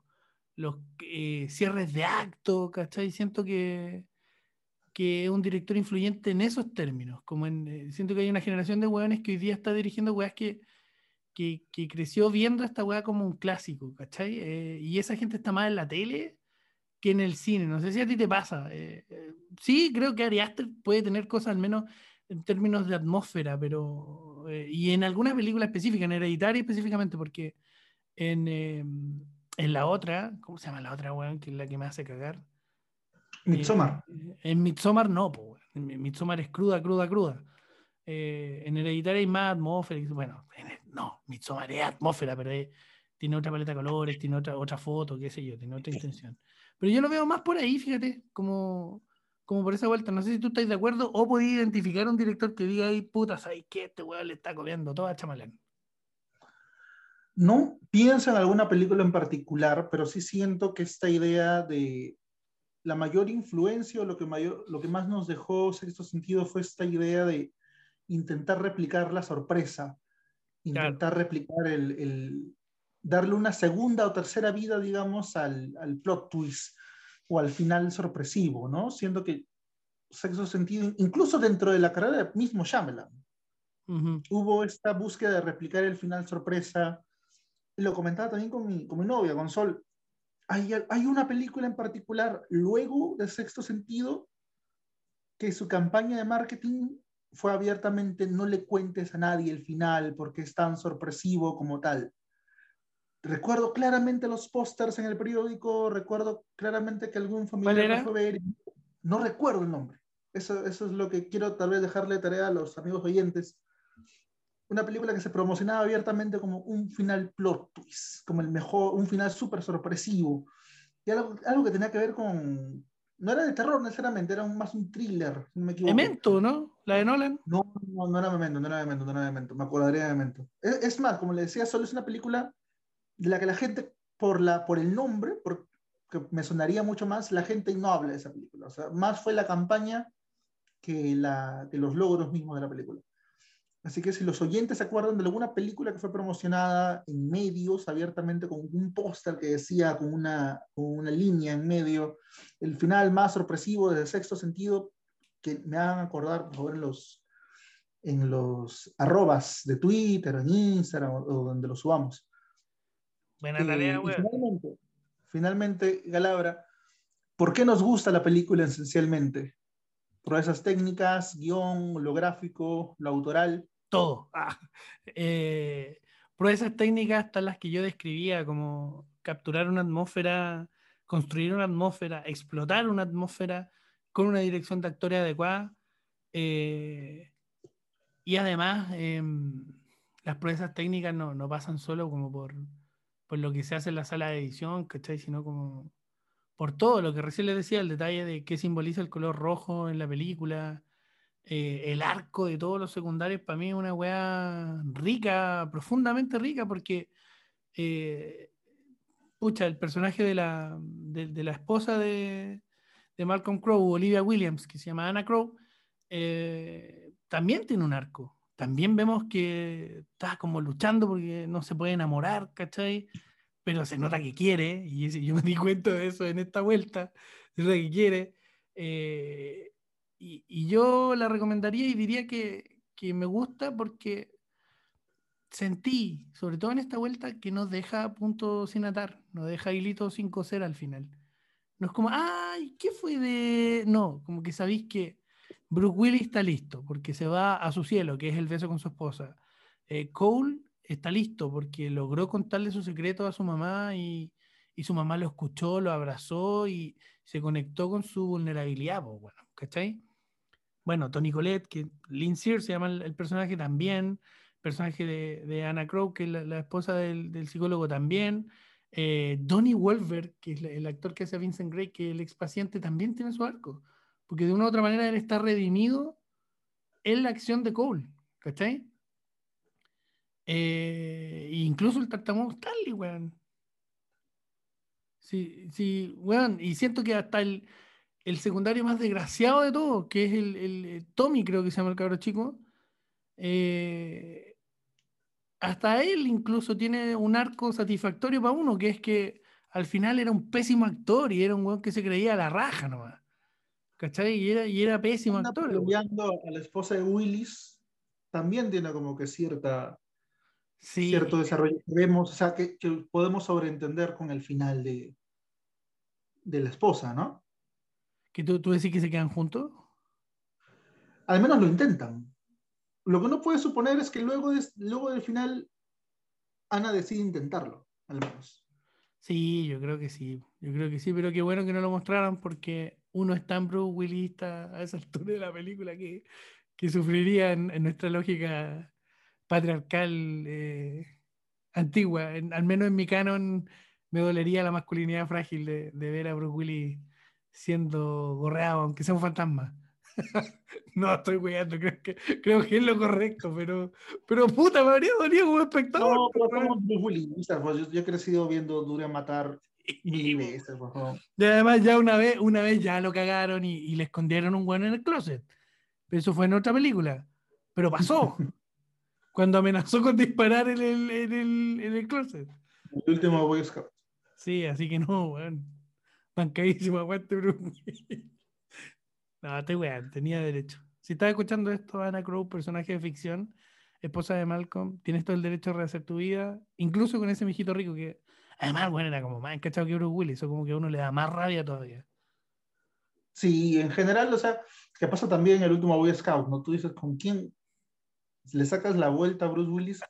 eh, cierres de acto, ¿cachai? Siento que, que es un director influyente en esos términos. Como en, eh, siento que hay una generación de weones que hoy día está dirigiendo weas que, que, que creció viendo esta wea como un clásico, ¿cachai? Eh, y esa gente está más en la tele que en el cine. No sé si a ti te pasa. Eh, sí, creo que Ari Aster puede tener cosas al menos en términos de atmósfera, pero. y en alguna película específica, en Hereditaria específicamente, porque en, em, en la otra, ¿cómo se llama la otra weón? Que es la que me hace cagar. Midsommar. Eh, en Midsommar no, pues. En Midsommar es cruda, cruda, cruda. Eh, en Hereditaria hay más atmósfera. Bueno, no, Midsommar es atmósfera, pero es, tiene otra paleta de colores, tiene otra, otra foto, qué sé yo, tiene otra intención. Pero yo lo veo más por ahí, fíjate, como, como por esa vuelta. No sé si tú estás de acuerdo o podés identificar un director que diga ahí, puta, ¿sabes qué? Este weón le está comiendo toda chamalán. No pienso en alguna película en particular, pero sí siento que esta idea de la mayor influencia o lo que, mayor, lo que más nos dejó sexto sentido fue esta idea de intentar replicar la sorpresa, intentar replicar el, el, darle una segunda o tercera vida, digamos, al, al, plot twist o al final sorpresivo, ¿no? Siendo que sexto sentido, incluso dentro de la carrera del mismo Shyamalan, hubo esta búsqueda de replicar el final sorpresa. Lo comentaba también con mi, con mi novia, con Sol hay, una película en particular, luego de Sexto Sentido, que su campaña de marketing fue abiertamente no le cuentes a nadie el final porque es tan sorpresivo como tal. Recuerdo claramente los pósters en el periódico, recuerdo claramente que algún familiar fue ver. No recuerdo el nombre. Eso, eso es lo que quiero tal vez dejarle tarea a los amigos oyentes una película que se promocionaba abiertamente como un final plot twist, como el mejor, un final súper sorpresivo. Y algo, algo, que tenía que ver con. No era de terror necesariamente, era más un thriller, no me equivoco. Memento, ¿no? ¿La de Nolan? No, no, no era Memento, no era Memento, no era Memento. Me acordaría de Memento. Es, más, como le decía, solo es una película de la que la gente, por, la, por el nombre, porque me sonaría mucho más, la gente no habla de esa película. O sea, más fue la campaña que, la, que los logros mismos de la película. Así que si los oyentes se acuerdan de alguna película que fue promocionada en medios abiertamente con un póster que decía con una, una línea en medio, el final más sorpresivo desde sexto sentido, que me hagan acordar, por favor, en los, en los arrobas de Twitter, en Instagram o, donde lo subamos. Buena tarea, eh, finalmente, finalmente, Galabra, ¿por qué nos gusta la película esencialmente? Por esas técnicas, guion, lo gráfico, lo autoral todo. Ah, eh, técnicas están las que yo describía, como capturar una atmósfera, construir una atmósfera, explotar una atmósfera con una dirección de actores adecuada. Eh, y además, em, las proezas técnicas no, no, pasan solo como por, por, lo que se hace en la sala de edición, ¿cachai? Sino como por todo lo que recién les decía, el detalle de qué simboliza el color rojo en la película, eh, el arco de todos los secundarios para mí es una weá rica, profundamente rica, porque, eh, pucha, el personaje de la, de, la esposa de, de, Malcolm Crowe, Olivia Williams, que se llama Anna Crowe, eh, también tiene un arco. También vemos que está como luchando porque no se puede enamorar, ¿cachai? Pero se nota que quiere, y yo me di cuenta de eso en esta vuelta, se nota que quiere. Eh, y, yo la recomendaría y diría que, me gusta porque sentí, sobre todo en esta vuelta, que nos deja punto sin atar, nos deja hilito sin coser al final. No es como, ay, ¿qué fue de...? No, como que sabéis que Brooke Willis está listo porque se va a su cielo, que es el beso con su esposa. Eh, Cole está listo porque logró contarle su secreto a su mamá y, y, su mamá lo escuchó, lo abrazó y se conectó con su vulnerabilidad, pues, bueno, ¿cachai? Bueno, Tony Colette, que Lynn Sears se llama el, personaje también, personaje de, Anna Crow, que es la, esposa del, psicólogo también, eh, Donnie Wolver, que es el actor que hace a Vincent Gray, que el ex paciente también tiene su arco, porque de una u otra manera él está redimido en la acción de Cole, ¿cachai? Eh, incluso el tartamudo Stanley, weón. Sí, sí, weón, y siento que hasta el, el secundario más desgraciado de todo, que es el, el, Tommy, creo que se llama el cabro chico. Eh, hasta él incluso tiene un arco satisfactorio para uno, que es que al final era un pésimo actor y era un weón que se creía a la raja nomás. ¿Cachai? Y era, y era pésimo actor. a la esposa de Willis, también tiene como que cierta, cierto desarrollo vemos, o sea, que, que, podemos sobreentender con el final de, de la esposa, ¿no? ¿Que tú, tú decís que se quedan juntos? Al menos lo intentan. Lo que no puede suponer es que luego, luego del final Ana decide intentarlo, al menos. Sí, yo creo que sí. Yo creo que sí, pero qué bueno que no lo mostraran porque uno es tan Bruce Willista a esa altura de la película que, que sufriría en, nuestra lógica patriarcal eh, antigua. al menos en mi canon me dolería la masculinidad frágil de, ver a Bruce Willis siendo gorreado, aunque sea un fantasma. no, estoy weyando, creo que, creo que es lo correcto, pero, pero puta, me habría dolido como espectador. No, pero somos Willis, pues, yo, he crecido viendo Dure a Matar mil veces, Y además ya una vez, una vez ya lo cagaron y, le escondieron un bueno en el closet. Eso fue en otra película. Pero pasó. cuando amenazó con disparar en el, en el, en el closet. El último Boy Scout. Sí, así que no, weón. Bancadísimo, aguante, Bruce. no, estoy weón, tenía derecho. Si estás escuchando esto, Anna Crow, personaje de ficción, esposa de Malcolm, tienes todo el derecho a rehacer tu vida, incluso con ese mijito rico que, además, bueno, era como más encachado que Bruce Willis, eso como que a uno le da más rabia todavía. Sí, en general, o sea, ¿qué pasa también en el último Boy Scout, ¿no? Tú dices, ¿con quién le sacas la vuelta a Bruce Willis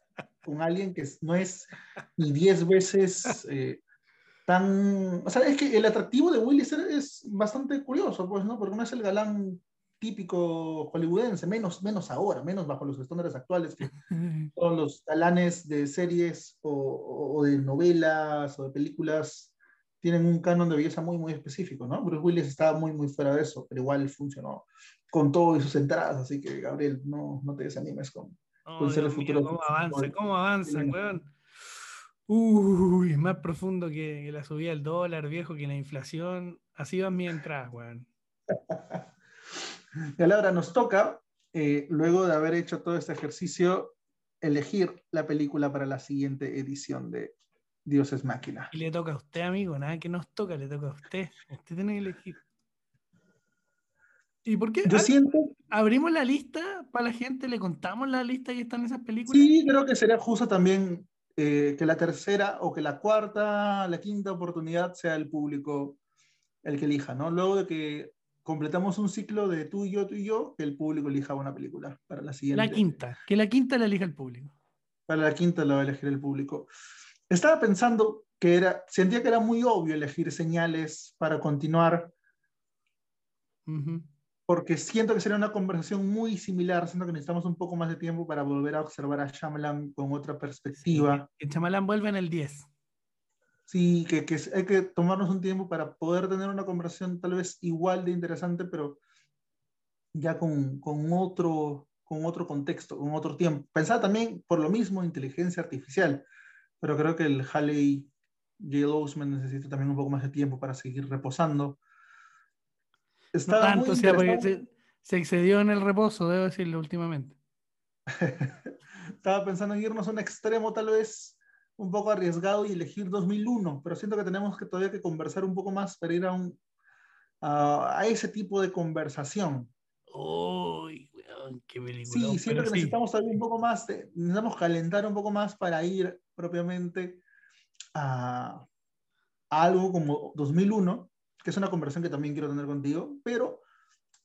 con alguien que no es ni diez veces eh, tan... O sea, es que el atractivo de Willis es bastante curioso, pues, ¿no? Porque no es el galán típico hollywoodense, menos, menos ahora, menos bajo los estándares actuales, que son los galanes de series o, o, de novelas o de películas tienen un canon de belleza muy, muy específico, ¿no? Bruce Willis estaba muy, muy fuera de eso, pero igual funcionó con todo y sus entradas, así que Gabriel, no, no te desanimes con, ser el futuro. ¿Cómo avanza? ¿Cómo avanza, weón? Uy, más profundo que, la subida del dólar, viejo, que la inflación. Así van mi entrada, weón. y ahora nos toca, eh, luego de haber hecho todo este ejercicio, elegir la película para la siguiente edición de Dios es Máquina. Y le toca a usted, amigo, nada que nos toca, le toca a usted. Usted tiene que elegir. ¿Y por qué? Yo siento. ¿Abrimos la lista para la gente? ¿Le contamos la lista que están esas películas? Sí, creo que sería justo también eh, que la tercera o que la cuarta, la quinta oportunidad sea el público el que elija, ¿no? Luego de que completamos un ciclo de tú y yo, tú y yo, que el público elija una película para la siguiente. La quinta, que la quinta la elija el público. Para la quinta la va a elegir el público. Estaba pensando que era, sentía que era muy obvio elegir señales para continuar porque siento que sería una conversación muy similar, siento que necesitamos un poco más de tiempo para volver a observar a Shyamalan con otra perspectiva. que Shyamalan vuelve en el 10. Sí, que, que, hay que tomarnos un tiempo para poder tener una conversación tal vez igual de interesante, pero ya con, con otro, con otro contexto, con otro tiempo. Pensaba también, por lo mismo, inteligencia artificial, pero creo que el Halley J. Osman necesita también un poco más de tiempo para seguir reposando tanto, se, excedió en el reposo, debo decirlo últimamente. Estaba pensando en irnos a un extremo tal vez un poco arriesgado y elegir 2001, pero siento que tenemos que todavía que conversar un poco más para ir a, un, a, ese tipo de conversación. Uy, qué película. Sí, siento que necesitamos un poco más, necesitamos calentar un poco más para ir propiamente a, a algo como 2001, que es una conversación que también quiero tener contigo, pero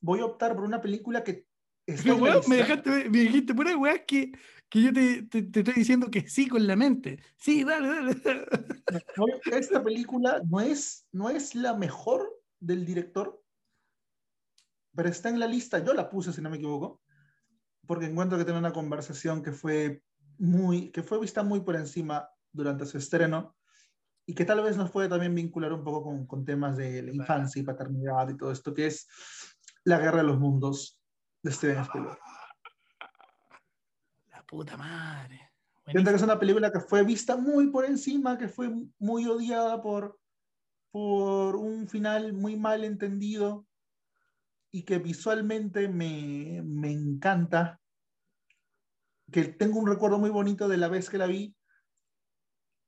voy a optar por una película que... Está me, dejaste, me dijiste pura weá que, que yo te, te, estoy diciendo que sí con la mente. Sí, dale, dale. esta película no es, no es la mejor del director, pero está en la lista, yo la puse si no me equivoco, porque encuentro que tiene una conversación que fue muy, que fue vista muy por encima durante su estreno y que tal vez nos puede también vincular un poco con, con temas de la infancia y paternidad y todo esto, que es La Guerra de los Mundos de Steven Spielberg. La puta madre. Siento que es una película que fue vista muy por encima, que fue muy odiada por, por un final muy mal entendido y que visualmente me, me encanta. Que tengo un recuerdo muy bonito de la vez que la vi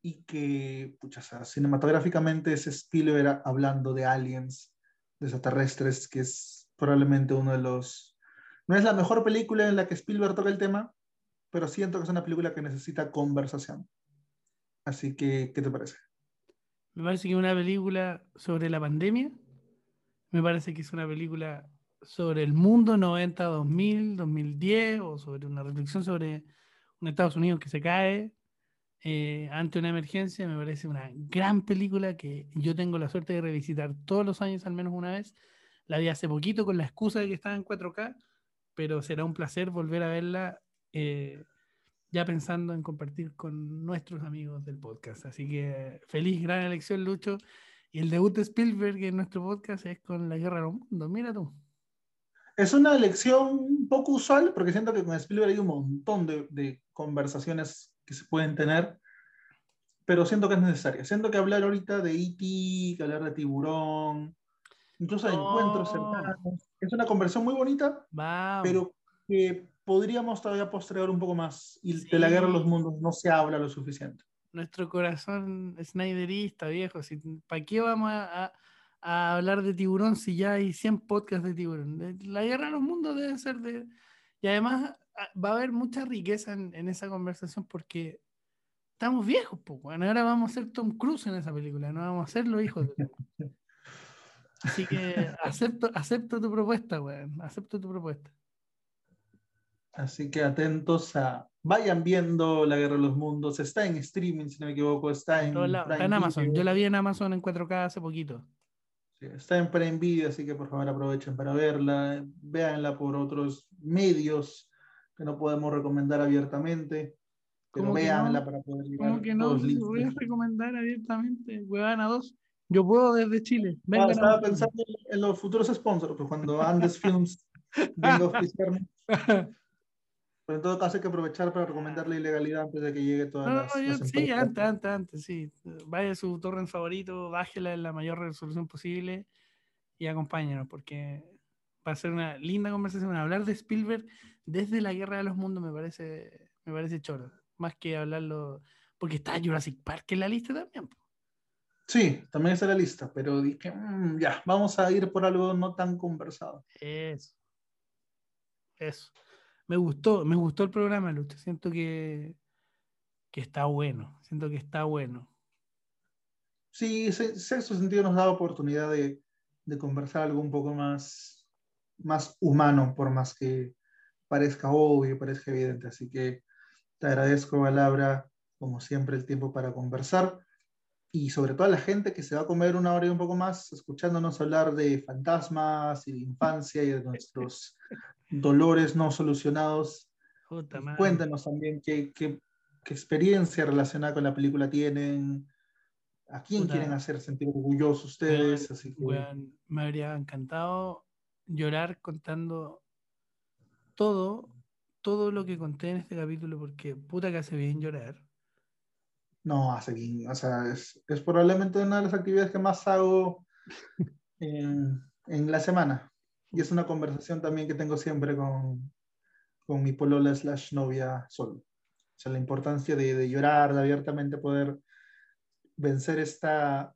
y que, pucha, cinematográficamente es Spielberg hablando de aliens, de extraterrestres, que es probablemente uno de los... No es la mejor película en la que Spielberg toca el tema, pero siento que es una película que necesita conversación. Así que, ¿qué te parece? Me parece que es una película sobre la pandemia. Me parece que es una película sobre el mundo 90, 2000, 2010, o sobre una reflexión sobre un Estados Unidos que se cae, eh, ante una emergencia, me parece una gran película que yo tengo la suerte de revisitar todos los años al menos una vez. La vi hace poquito con la excusa de que estaba en 4K, pero será un placer volver a verla. Eh, ya pensando en compartir con nuestros amigos del podcast. Así que feliz, gran elección, Lucho. Y el debut de Spielberg en nuestro podcast es con La Guerra de los Mundos. Mira tú. Es una elección un poco usual, porque siento que con Spielberg hay un montón de, de conversaciones que se pueden tener, pero siento que es necesaria. Siento que hablar ahorita de E.T., que hablar de Tiburón, incluso de encuentros cercanos, es una conversión muy bonita, pero que podríamos todavía postergar un poco más. Y de la guerra de los mundos no se habla lo suficiente. Nuestro corazón snyderista, viejo. ¿Para qué vamos a, hablar de tiburón si ya hay 100 podcasts de tiburón? La guerra de los mundos debe ser de... Y además va a haber mucha riqueza en, esa conversación porque estamos viejos, pues. Bueno, ahora vamos a ser Tom Cruise en esa película, no vamos a ser los hijos de Así que acepto, acepto tu propuesta, weón. Acepto tu propuesta. Así que atentos a. Vayan viendo La Guerra de los Mundos. Está en streaming, si no me equivoco. Está en, está en Amazon. Yo la vi en Amazon en 4K hace poquito. Sí, está en Prime Video, así que por favor aprovechen para verla. Véanla por otros medios que no podemos recomendar abiertamente. Pero véanla para poder llegar ¿Cómo que no? voy a recomendar abiertamente. Huevana 2. Yo puedo desde Chile. Ah, estaba pensando en los futuros sponsors, pues cuando Andes Films venga a oficiarme. Pero en todo caso hay que aprovechar para recomendar la ilegalidad antes de que llegue toda la Sí, antes, antes, antes, sí. Vaya a su torrent favorito, bájela en la mayor resolución posible y acompáñenos, porque va a ser una linda conversación. Hablar de Spielberg desde la Guerra de los Mundos me parece, me parece choro. Más que hablarlo, porque está Jurassic Park en la lista también. Sí, también está en la lista, pero dije, mm, ya, vamos a ir por algo no tan conversado. Eso. Eso me gustó, me gustó el programa, Lucha. Siento que, que está bueno, siento que está bueno. Sí, sexto sentido nos da oportunidad de, de, conversar algo un poco más, más humano, por más que parezca obvio, parezca evidente. Así que te agradezco, Palabra, como siempre, el tiempo para conversar. Y sobre todo a la gente que se va a comer una hora y un poco más escuchándonos hablar de fantasmas y de infancia y de nuestros dolores no solucionados. Cuéntanos también qué, qué, qué, experiencia relacionada con la película tienen, a quién quieren hacer sentir orgullosos ustedes. Así me habría encantado llorar contando todo, todo lo que conté en este capítulo, porque puta que hace bien llorar. No, hace bien, o sea, es, es probablemente una de las actividades que más hago en, en la semana. Y es una conversación también que tengo siempre con, con mi polola slash novia solo. O sea, la importancia de, de llorar, de abiertamente poder vencer esta,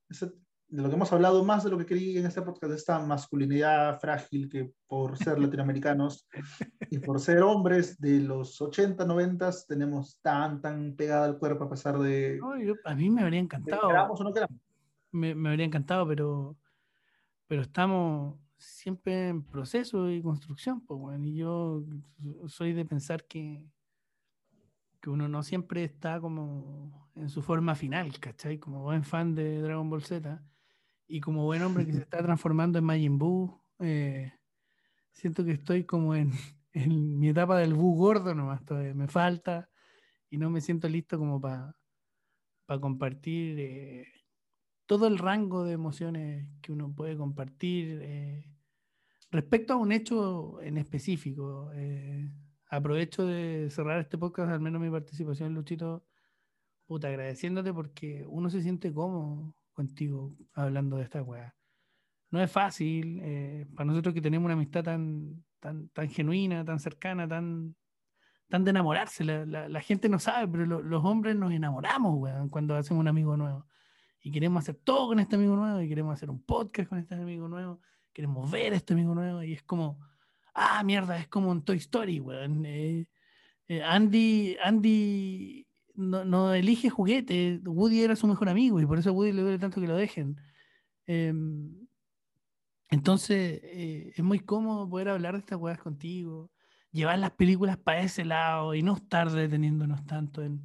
de lo que hemos hablado más de lo que quería en este podcast, esta masculinidad frágil que por ser latinoamericanos y por ser hombres de los 80, 90 tenemos tan, tan pegada al cuerpo a pesar de... a mí me habría encantado. Queramos o no queramos. Me, me habría encantado, pero, pero estamos, siempre en proceso y construcción, pues, bueno, y yo soy de pensar que, que uno no siempre está como en su forma final, ¿cachai? Como buen fan de Dragon Ball Z y como buen hombre que se está transformando en Majin Buu, eh, siento que estoy como en, en, mi etapa del Buu gordo nomás, todavía me falta y no me siento listo como para compartir eh, todo el rango de emociones que uno puede compartir. Eh, respecto a un hecho en específico, aprovecho de cerrar este podcast, al menos mi participación, Luchito, puta, agradeciéndote porque uno se siente cómodo contigo hablando de esta weá. No es fácil, eh, para nosotros que tenemos una amistad tan, tan, tan genuina, tan cercana, tan, tan de enamorarse. La, gente no sabe, pero los hombres nos enamoramos, weón, cuando hacemos un amigo nuevo y queremos hacer todo con este amigo nuevo y queremos hacer un podcast con este amigo nuevo, queremos ver a este amigo nuevo y es como, ah, mierda, es como un Toy Story, weón. Eh, eh, Andy, Andy no, elige juguete, Woody era su mejor amigo y por eso Woody le duele tanto que lo dejen. Em, entonces, eh, es muy cómodo poder hablar de estas weas contigo, llevar las películas para ese lado y no estar deteniéndonos tanto en,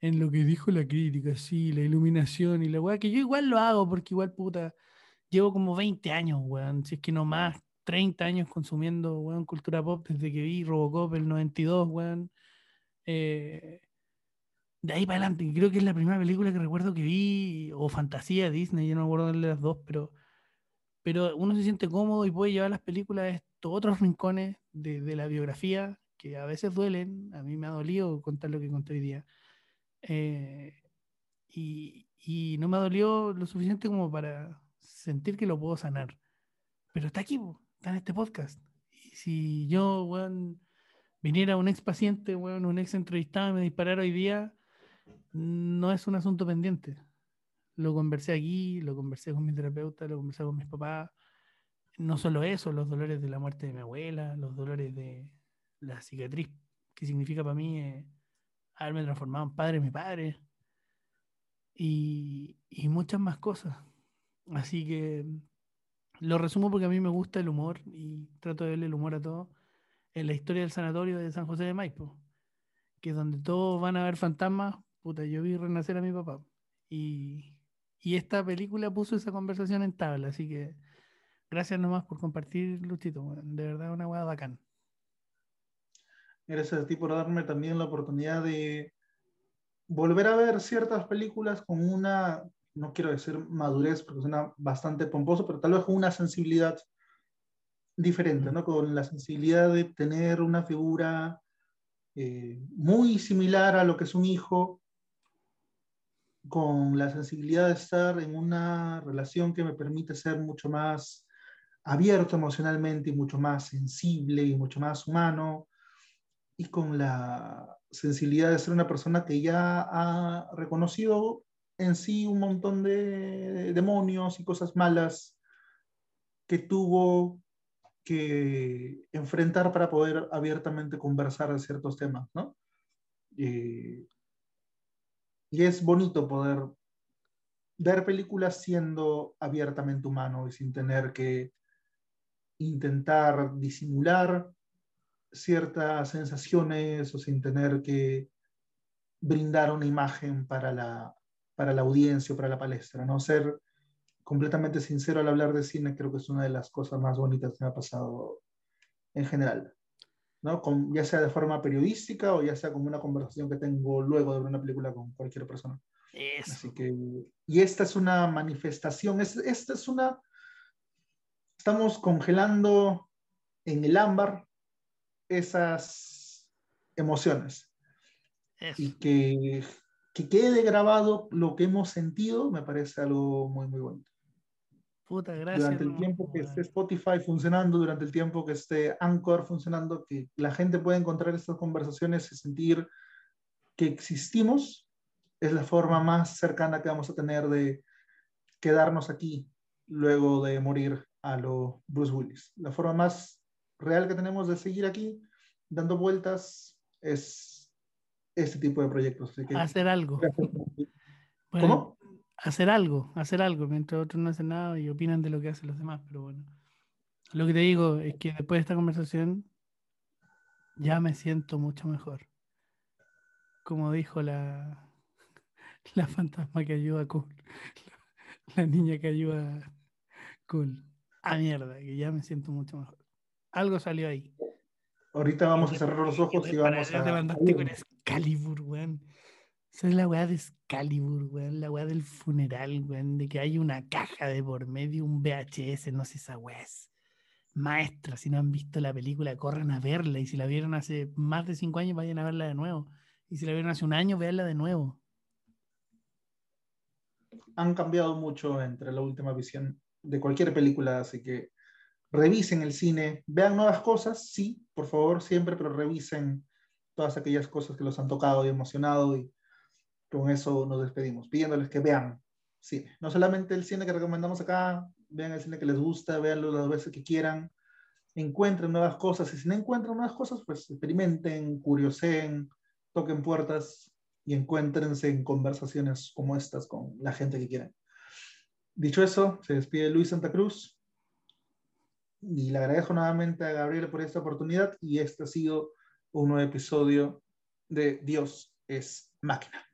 en lo que dijo la crítica, sí, la iluminación y la weá, que yo igual lo hago porque igual puta, llevo como 20 años, weón, si es que no más, 30 años consumiendo, weón, cultura pop desde que vi Robocop el 92, weón. Eh, de ahí para adelante, creo que es la primera película que recuerdo que vi, o fantasía Disney, yo no me acuerdo de las dos, pero, pero uno se siente cómodo y puede llevar las películas a estos otros rincones de, de la biografía que a veces duelen. A mí me ha dolido contar lo que conté hoy día. Eh, y, y, no me ha dolido lo suficiente como para sentir que lo puedo sanar. Pero está aquí, está en este podcast. Y si yo, viniera un ex paciente, un ex entrevistado y me disparara hoy día, no es un asunto pendiente. Lo conversé aquí, lo conversé con mi terapeuta, lo conversé con mis papás. No solo eso, los dolores de la muerte de mi abuela, los dolores de la cicatriz que significa para mí eh, haberme transformado en padre de mi padre y, y muchas más cosas. Así que lo resumo porque a mí me gusta el humor y trato de verle el humor a todo. En la historia del sanatorio de San José de Maipo, que es donde todos van a ver fantasmas, puta, yo vi renacer a mi papá. Y, y esta película puso esa conversación en tabla, así que gracias nomás por compartir, Luchito. De verdad, una hueá bacán. Gracias a ti por darme también la oportunidad de volver a ver ciertas películas con una, no quiero decir madurez, porque suena bastante pomposo, pero tal vez con una sensibilidad diferente, ¿no? Con la sensibilidad de tener una figura eh, muy similar a lo que es un hijo, con la sensibilidad de estar en una relación que me permite ser mucho más abierto emocionalmente y mucho más sensible y mucho más humano, y con la sensibilidad de ser una persona que ya ha reconocido en sí un montón de demonios y cosas malas que tuvo que enfrentar para poder abiertamente conversar de ciertos temas, ¿no? Eh, y es bonito poder ver películas siendo abiertamente humano y sin tener que intentar disimular ciertas sensaciones o sin tener que brindar una imagen para la, para la audiencia o para la palestra, ¿no? Ser completamente sincero al hablar de cine creo que es una de las cosas más bonitas que me ha pasado en general. ¿No? Con, ya sea de forma periodística o ya sea como una conversación que tengo luego de ver una película con cualquier persona. Así que, y esta es una manifestación, es, esta es una, estamos congelando en el ámbar esas emociones. Y que, que quede grabado lo que hemos sentido me parece algo muy, muy bonito. Puta, gracias. Durante el tiempo que esté Spotify funcionando, durante el tiempo que esté Anchor funcionando, que la gente pueda encontrar estas conversaciones y sentir que existimos, es la forma más cercana que vamos a tener de quedarnos aquí luego de morir a lo Bruce Willis. La forma más real que tenemos de seguir aquí dando vueltas es este tipo de proyectos. hacer algo. ¿Cómo? Hacer algo, hacer algo, mientras otros no hacen nada y opinan de lo que hacen los demás, pero bueno. Lo que te digo es que después de esta conversación ya me siento mucho mejor. Como dijo la, la fantasma que ayuda a Cool, la niña que ayuda a Cool. A mierda, que ya me siento mucho mejor. Algo salió ahí. Ahorita vamos a cerrar los ojos y vamos a... Te con Excalibur, weón. Esa es la weá de Excalibur, weón, la weá del funeral, weón, de que hay una caja de por medio, un VHS, no sé, esa weá es maestra. Si no han visto la película, corran a verla. Y si la vieron hace más de cinco años, vayan a verla de nuevo. Y si la vieron hace un año, veanla de nuevo. Han cambiado mucho entre la última visión de cualquier película, así que revisen el cine, vean nuevas cosas, sí, por favor, siempre, pero revisen todas aquellas cosas que los han tocado y emocionado y con eso nos despedimos, pidiéndoles que vean cine. No solamente el cine que recomendamos acá, vean el cine que les gusta, veanlo las veces que quieran, encuentren nuevas cosas y si no encuentran nuevas cosas, pues experimenten, curioseen, toquen puertas y encuéntrense en conversaciones como estas con la gente que quieran. Dicho eso, se despide Luis Santa Cruz y le agradezco nuevamente a Gabriel por esta oportunidad y este ha sido un nuevo episodio de Dios es máquina.